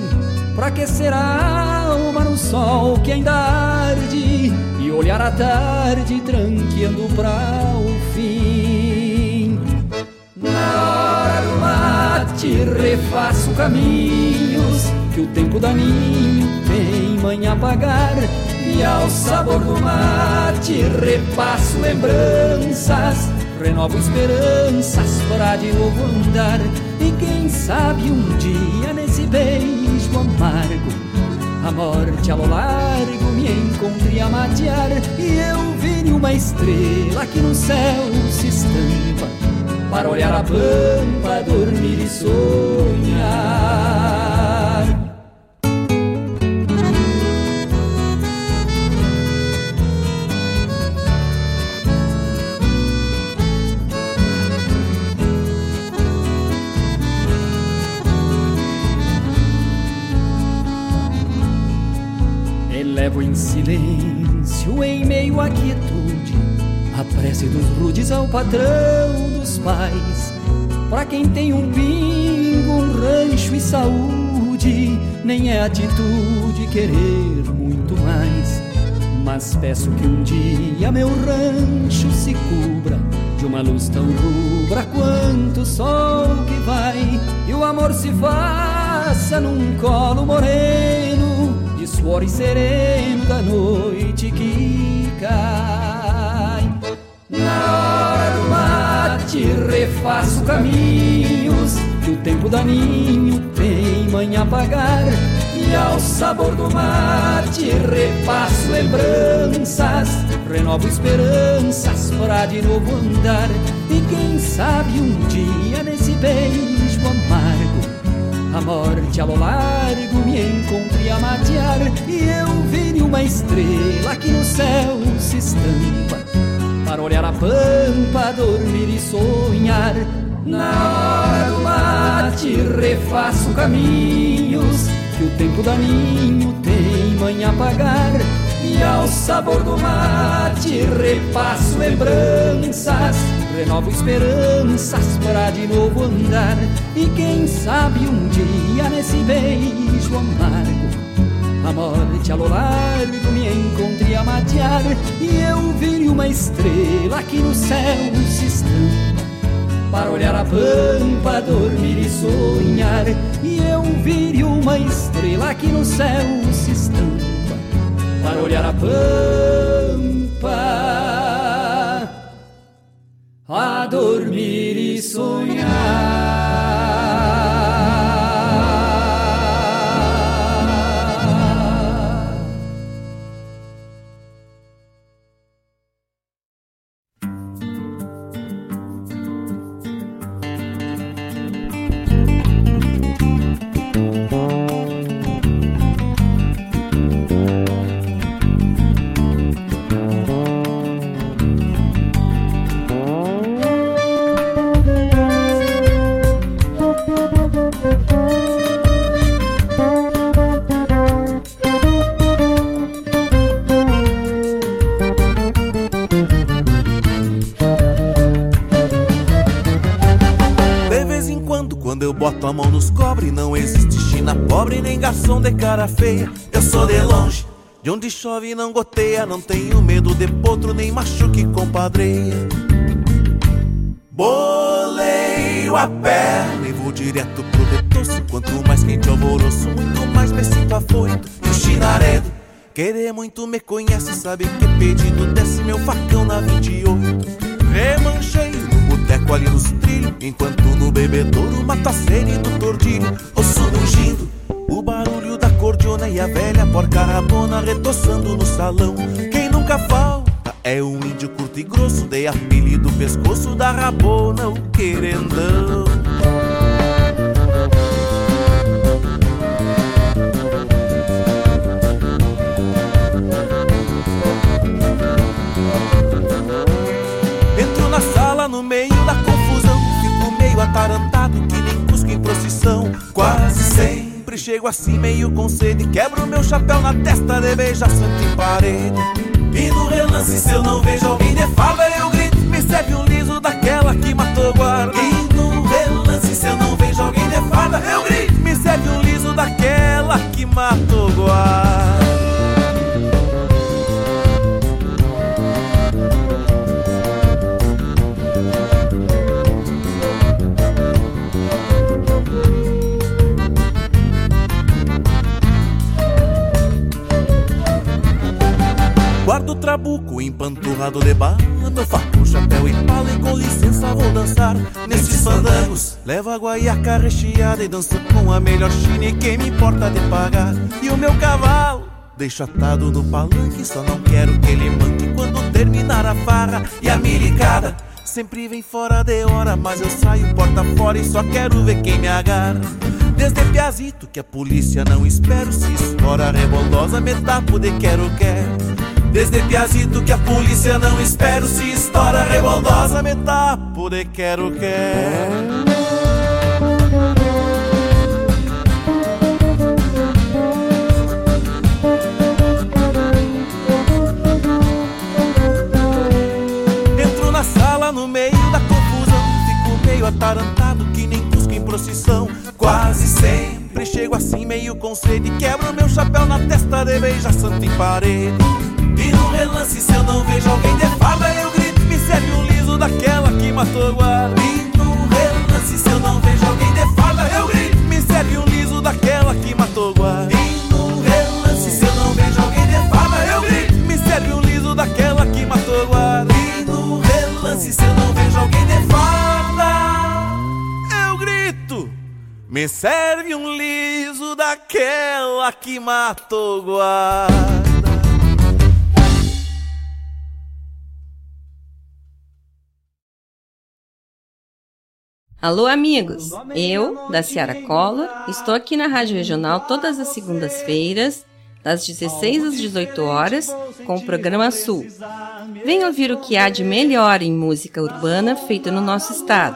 Pra aquecer a alma no sol que ainda arde olhar a tarde tranqueando pra o fim. Não mate, refaço caminhos que o tempo daninho tem manha pagar. E ao sabor do mate, repasso lembranças, renovo esperanças para de novo andar. E quem sabe um dia nesse beijo amargo, a morte a lo largo me encontre a matear. E eu vire uma estrela que no céu se estampa para olhar a pampa, dormir e sonhar. Elevo em silêncio, em meio à quietude, a prece dos rudes ao patrão dos pais. Para quem tem um pingo, um rancho e saúde, nem é atitude querer muito mais. Mas peço que um dia meu rancho se cubra de uma luz tão rubra quanto o sol que vai, e o amor se faça num colo moreno, de suor e sereno da noite que cai. Na hora do mate refaço caminhos que o tempo daninho tem manha pagar. E ao sabor do mate repasso lembranças, renovo esperanças para de novo andar. E quem sabe um dia nesse amargo, a morte a lo largo me encontre a matear. E eu vire uma estrela que no céu se estampa para olhar a pampa, dormir e sonhar. Na hora do mate refaço caminhos que o tempo daninho tem manha pagar. E ao sabor do mate repasso lembranças, renovo esperanças para de novo andar. E quem sabe um dia nesse beijo amargo a morte a lo largo me encontre a matear. E eu vire uma estrela que no céu se estampa Para olhar a pampa, dormir e sonhar. E eu vire uma estrela que no céu se estampa. Para olhar a pampa A dormir e sonhar cara feia. Eu sou de longe, de onde chove não goteia, não tenho medo de potro nem machuque compadreia. Boleio a perna e vou direto pro detoço. Quanto mais quente alvoroço, muito mais me sinto afoito. E o chinaredo, querer muito me conhece, sabe que pedido desce meu facão na 28. Remanchei no boteco ali nos trilhos, enquanto no bebedouro mato a sede do tordilho. Osso mugindo, o barulho cordiona e a velha porca rabona retoçando no salão. Quem nunca falta é um índio curto e grosso, de apelido pescoço da rabona, o querendão. Entro na sala no meio da confusão Fico meio atarantado que nem cusco em procissão Quase sempre chego assim meio com sede. Quebro meu chapéu na testa de beijar santo em parede. E no relance se eu não vejo alguém de farda Eu grito, me serve um liso daquela que matou guarda. E no relance se eu não vejo alguém de farda Eu grito, me serve um liso daquela que matou guarda trabuco empanturrado de Meu fato, chapéu e pala e com licença vou dançar. Nesses fandangos Levo a guaiaca recheada e danço com a melhor china E quem me importa de pagar. E o meu cavalo Deixo atado no palanque, só não quero que ele manque Quando terminar a farra e a milicada. Sempre vem fora de hora, mas eu saio porta fora e só quero ver quem me agarra. Desde piazito que a polícia não espero Se estoura reboldosa, me tapo de quero quero Desde piazito que a polícia não espero Se estoura reboldosa, me tapo de quero quero Entro na sala no meio da confusão Fico meio atarantado que nem cusco em procissão Quase sempre chego assim meio com sede Quebro meu chapéu na testa de beija santo em parede. E no relance se eu não vejo alguém de farda Eu grito, me serve um liso daquela que matou guarda E no relance se eu não vejo alguém de farda me serve um liso daquela que matou guarda. Alô, amigos! Eu, da Ciara Cola, estou aqui na Rádio Regional todas as segundas-feiras, das 16 às 18 horas, com o programa Sul. Venha ouvir o que há de melhor em música urbana feita no nosso estado,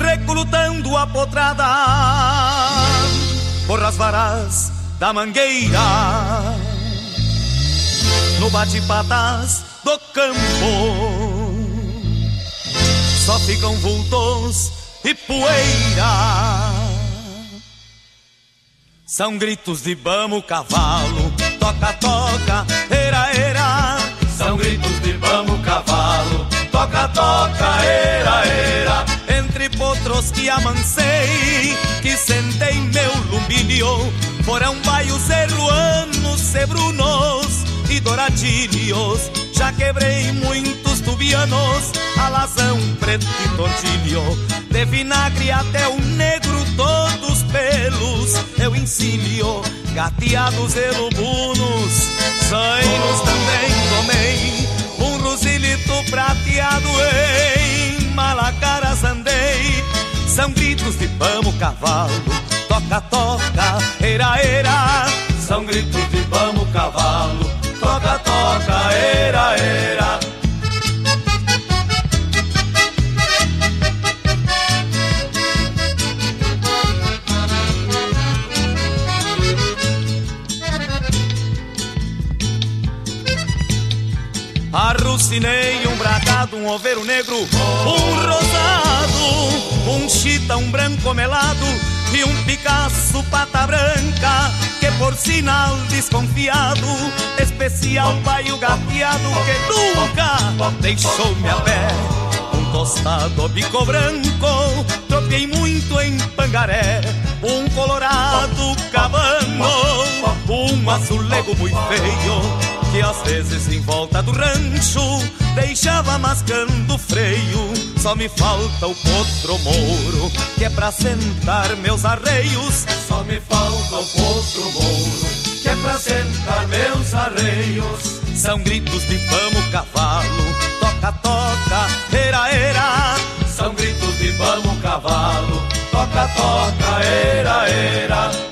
recrutando a potrada por as varas da mangueira, no bate-patas do campo, só ficam vultos e poeira. São gritos de bamo, cavalo, toca, toca, era, era. São gritos de bamo, que amancei, que sentei meu lumbilho, foram baios erruanos, cebrunos e douradilhos. Já quebrei muitos tubianos, alazão, preto e tortilho. De vinagre até o negro, todos pelos eu ensino. Gateados e lubunos, zainos também tomei. Um rosilito prateado em malacaras andei. São gritos de pamo, cavalo, toca, toca, era, era. São gritos de pamo, cavalo, toca, toca, era, era. Arrucinei bragado, um oveiro negro, um rosado, um chita, um branco melado e um Picasso pata branca, que por sinal desconfiado, especial paio gateado que nunca deixou-me a pé. Um tostado bico branco, tropiei muito em Pangaré, um colorado cabano, um azulego muito feio que às vezes em volta do rancho deixava mascando freio. Só me falta o potro mouro, que é pra sentar meus arreios. Só me falta o potro mouro, que é pra sentar meus arreios. São gritos de vamos cavalo, toca, toca, era, era. São gritos de vamos cavalo, toca, toca, era, era.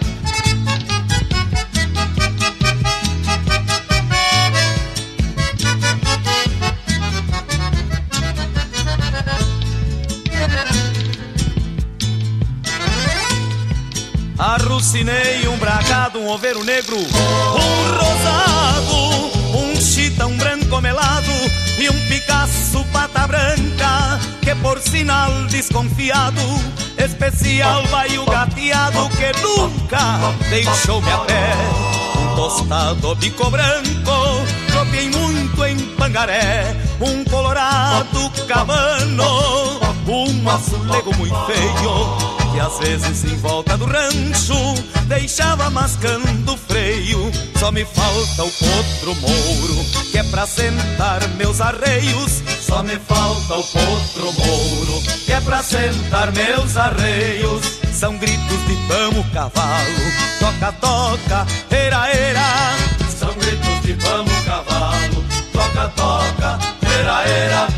Arrucinei um bragado, um oveiro negro, um rosado, um chita, um branco melado e um Picasso pata branca que por sinal desconfiado especial vai o gateado que nunca deixou-me a pé. Um tostado bico branco tropiei muito em Pangaré um colorado cabano um azulego muito feio que às vezes em volta do rancho deixava mascando freio. Só me falta o potro mouro, que é pra sentar meus arreios. Só me falta o potro mouro, que é pra sentar meus arreios. São gritos de vamos cavalo, toca, toca, era, era. São gritos de vamos cavalo, toca, toca, era, era.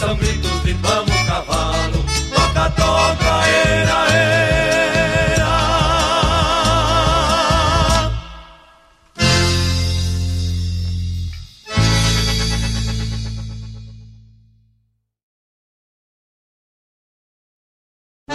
São gritos de vamos cavalo, toca, toca,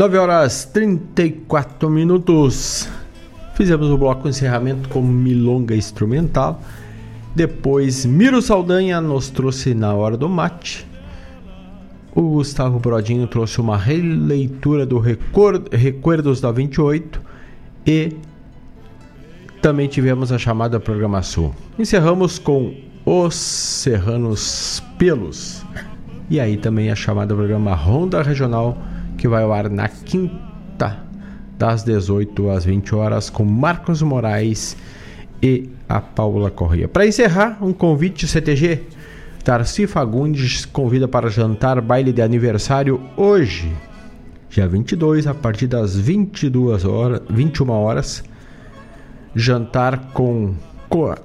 9 horas 34 minutos. Fizemos o bloco encerramento com milonga instrumental. Depois, Miro Saldanha nos trouxe na hora do mate. O Gustavo Brodinho trouxe uma releitura do Record, Recuerdos da 28 e também tivemos a chamada Programação. Encerramos com Os Serranos Pelos. E aí também a chamada programa Ronda Regional, que vai ao ar na quinta, das 18 às 20 horas, com Marcos Moraes e a Paula Corrêa. Para encerrar, um convite CTG. Darcy Fagundes convida para jantar baile de aniversário hoje, dia 22, a partir das 22 horas, 21 horas. Jantar com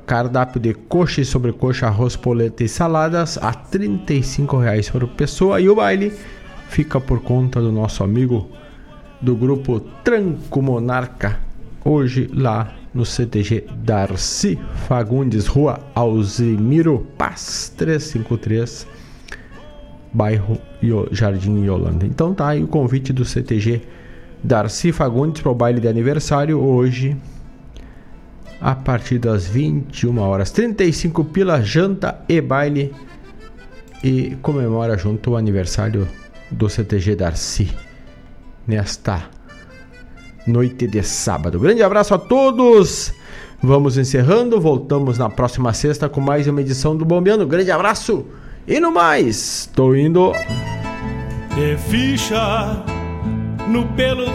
cardápio de coxa e sobrecoxa, arroz, polenta e saladas a 35 reais por pessoa. E o baile fica por conta do nosso amigo do grupo Tranco Monarca, hoje lá no CTG Darcy Fagundes, Rua Alzimiro Paz 353, bairro Jardim Yolanda. Então tá aí o convite do CTG Darcy Fagundes para o baile de aniversário hoje a partir das 21 horas. 35 pila, janta e baile. E comemora junto o aniversário do CTG Darcy nesta noite de sábado. Grande abraço a todos. Vamos encerrando, voltamos na próxima sexta com mais uma edição do Bombeando. Grande abraço e no mais, tô indo. De ficha no pelo da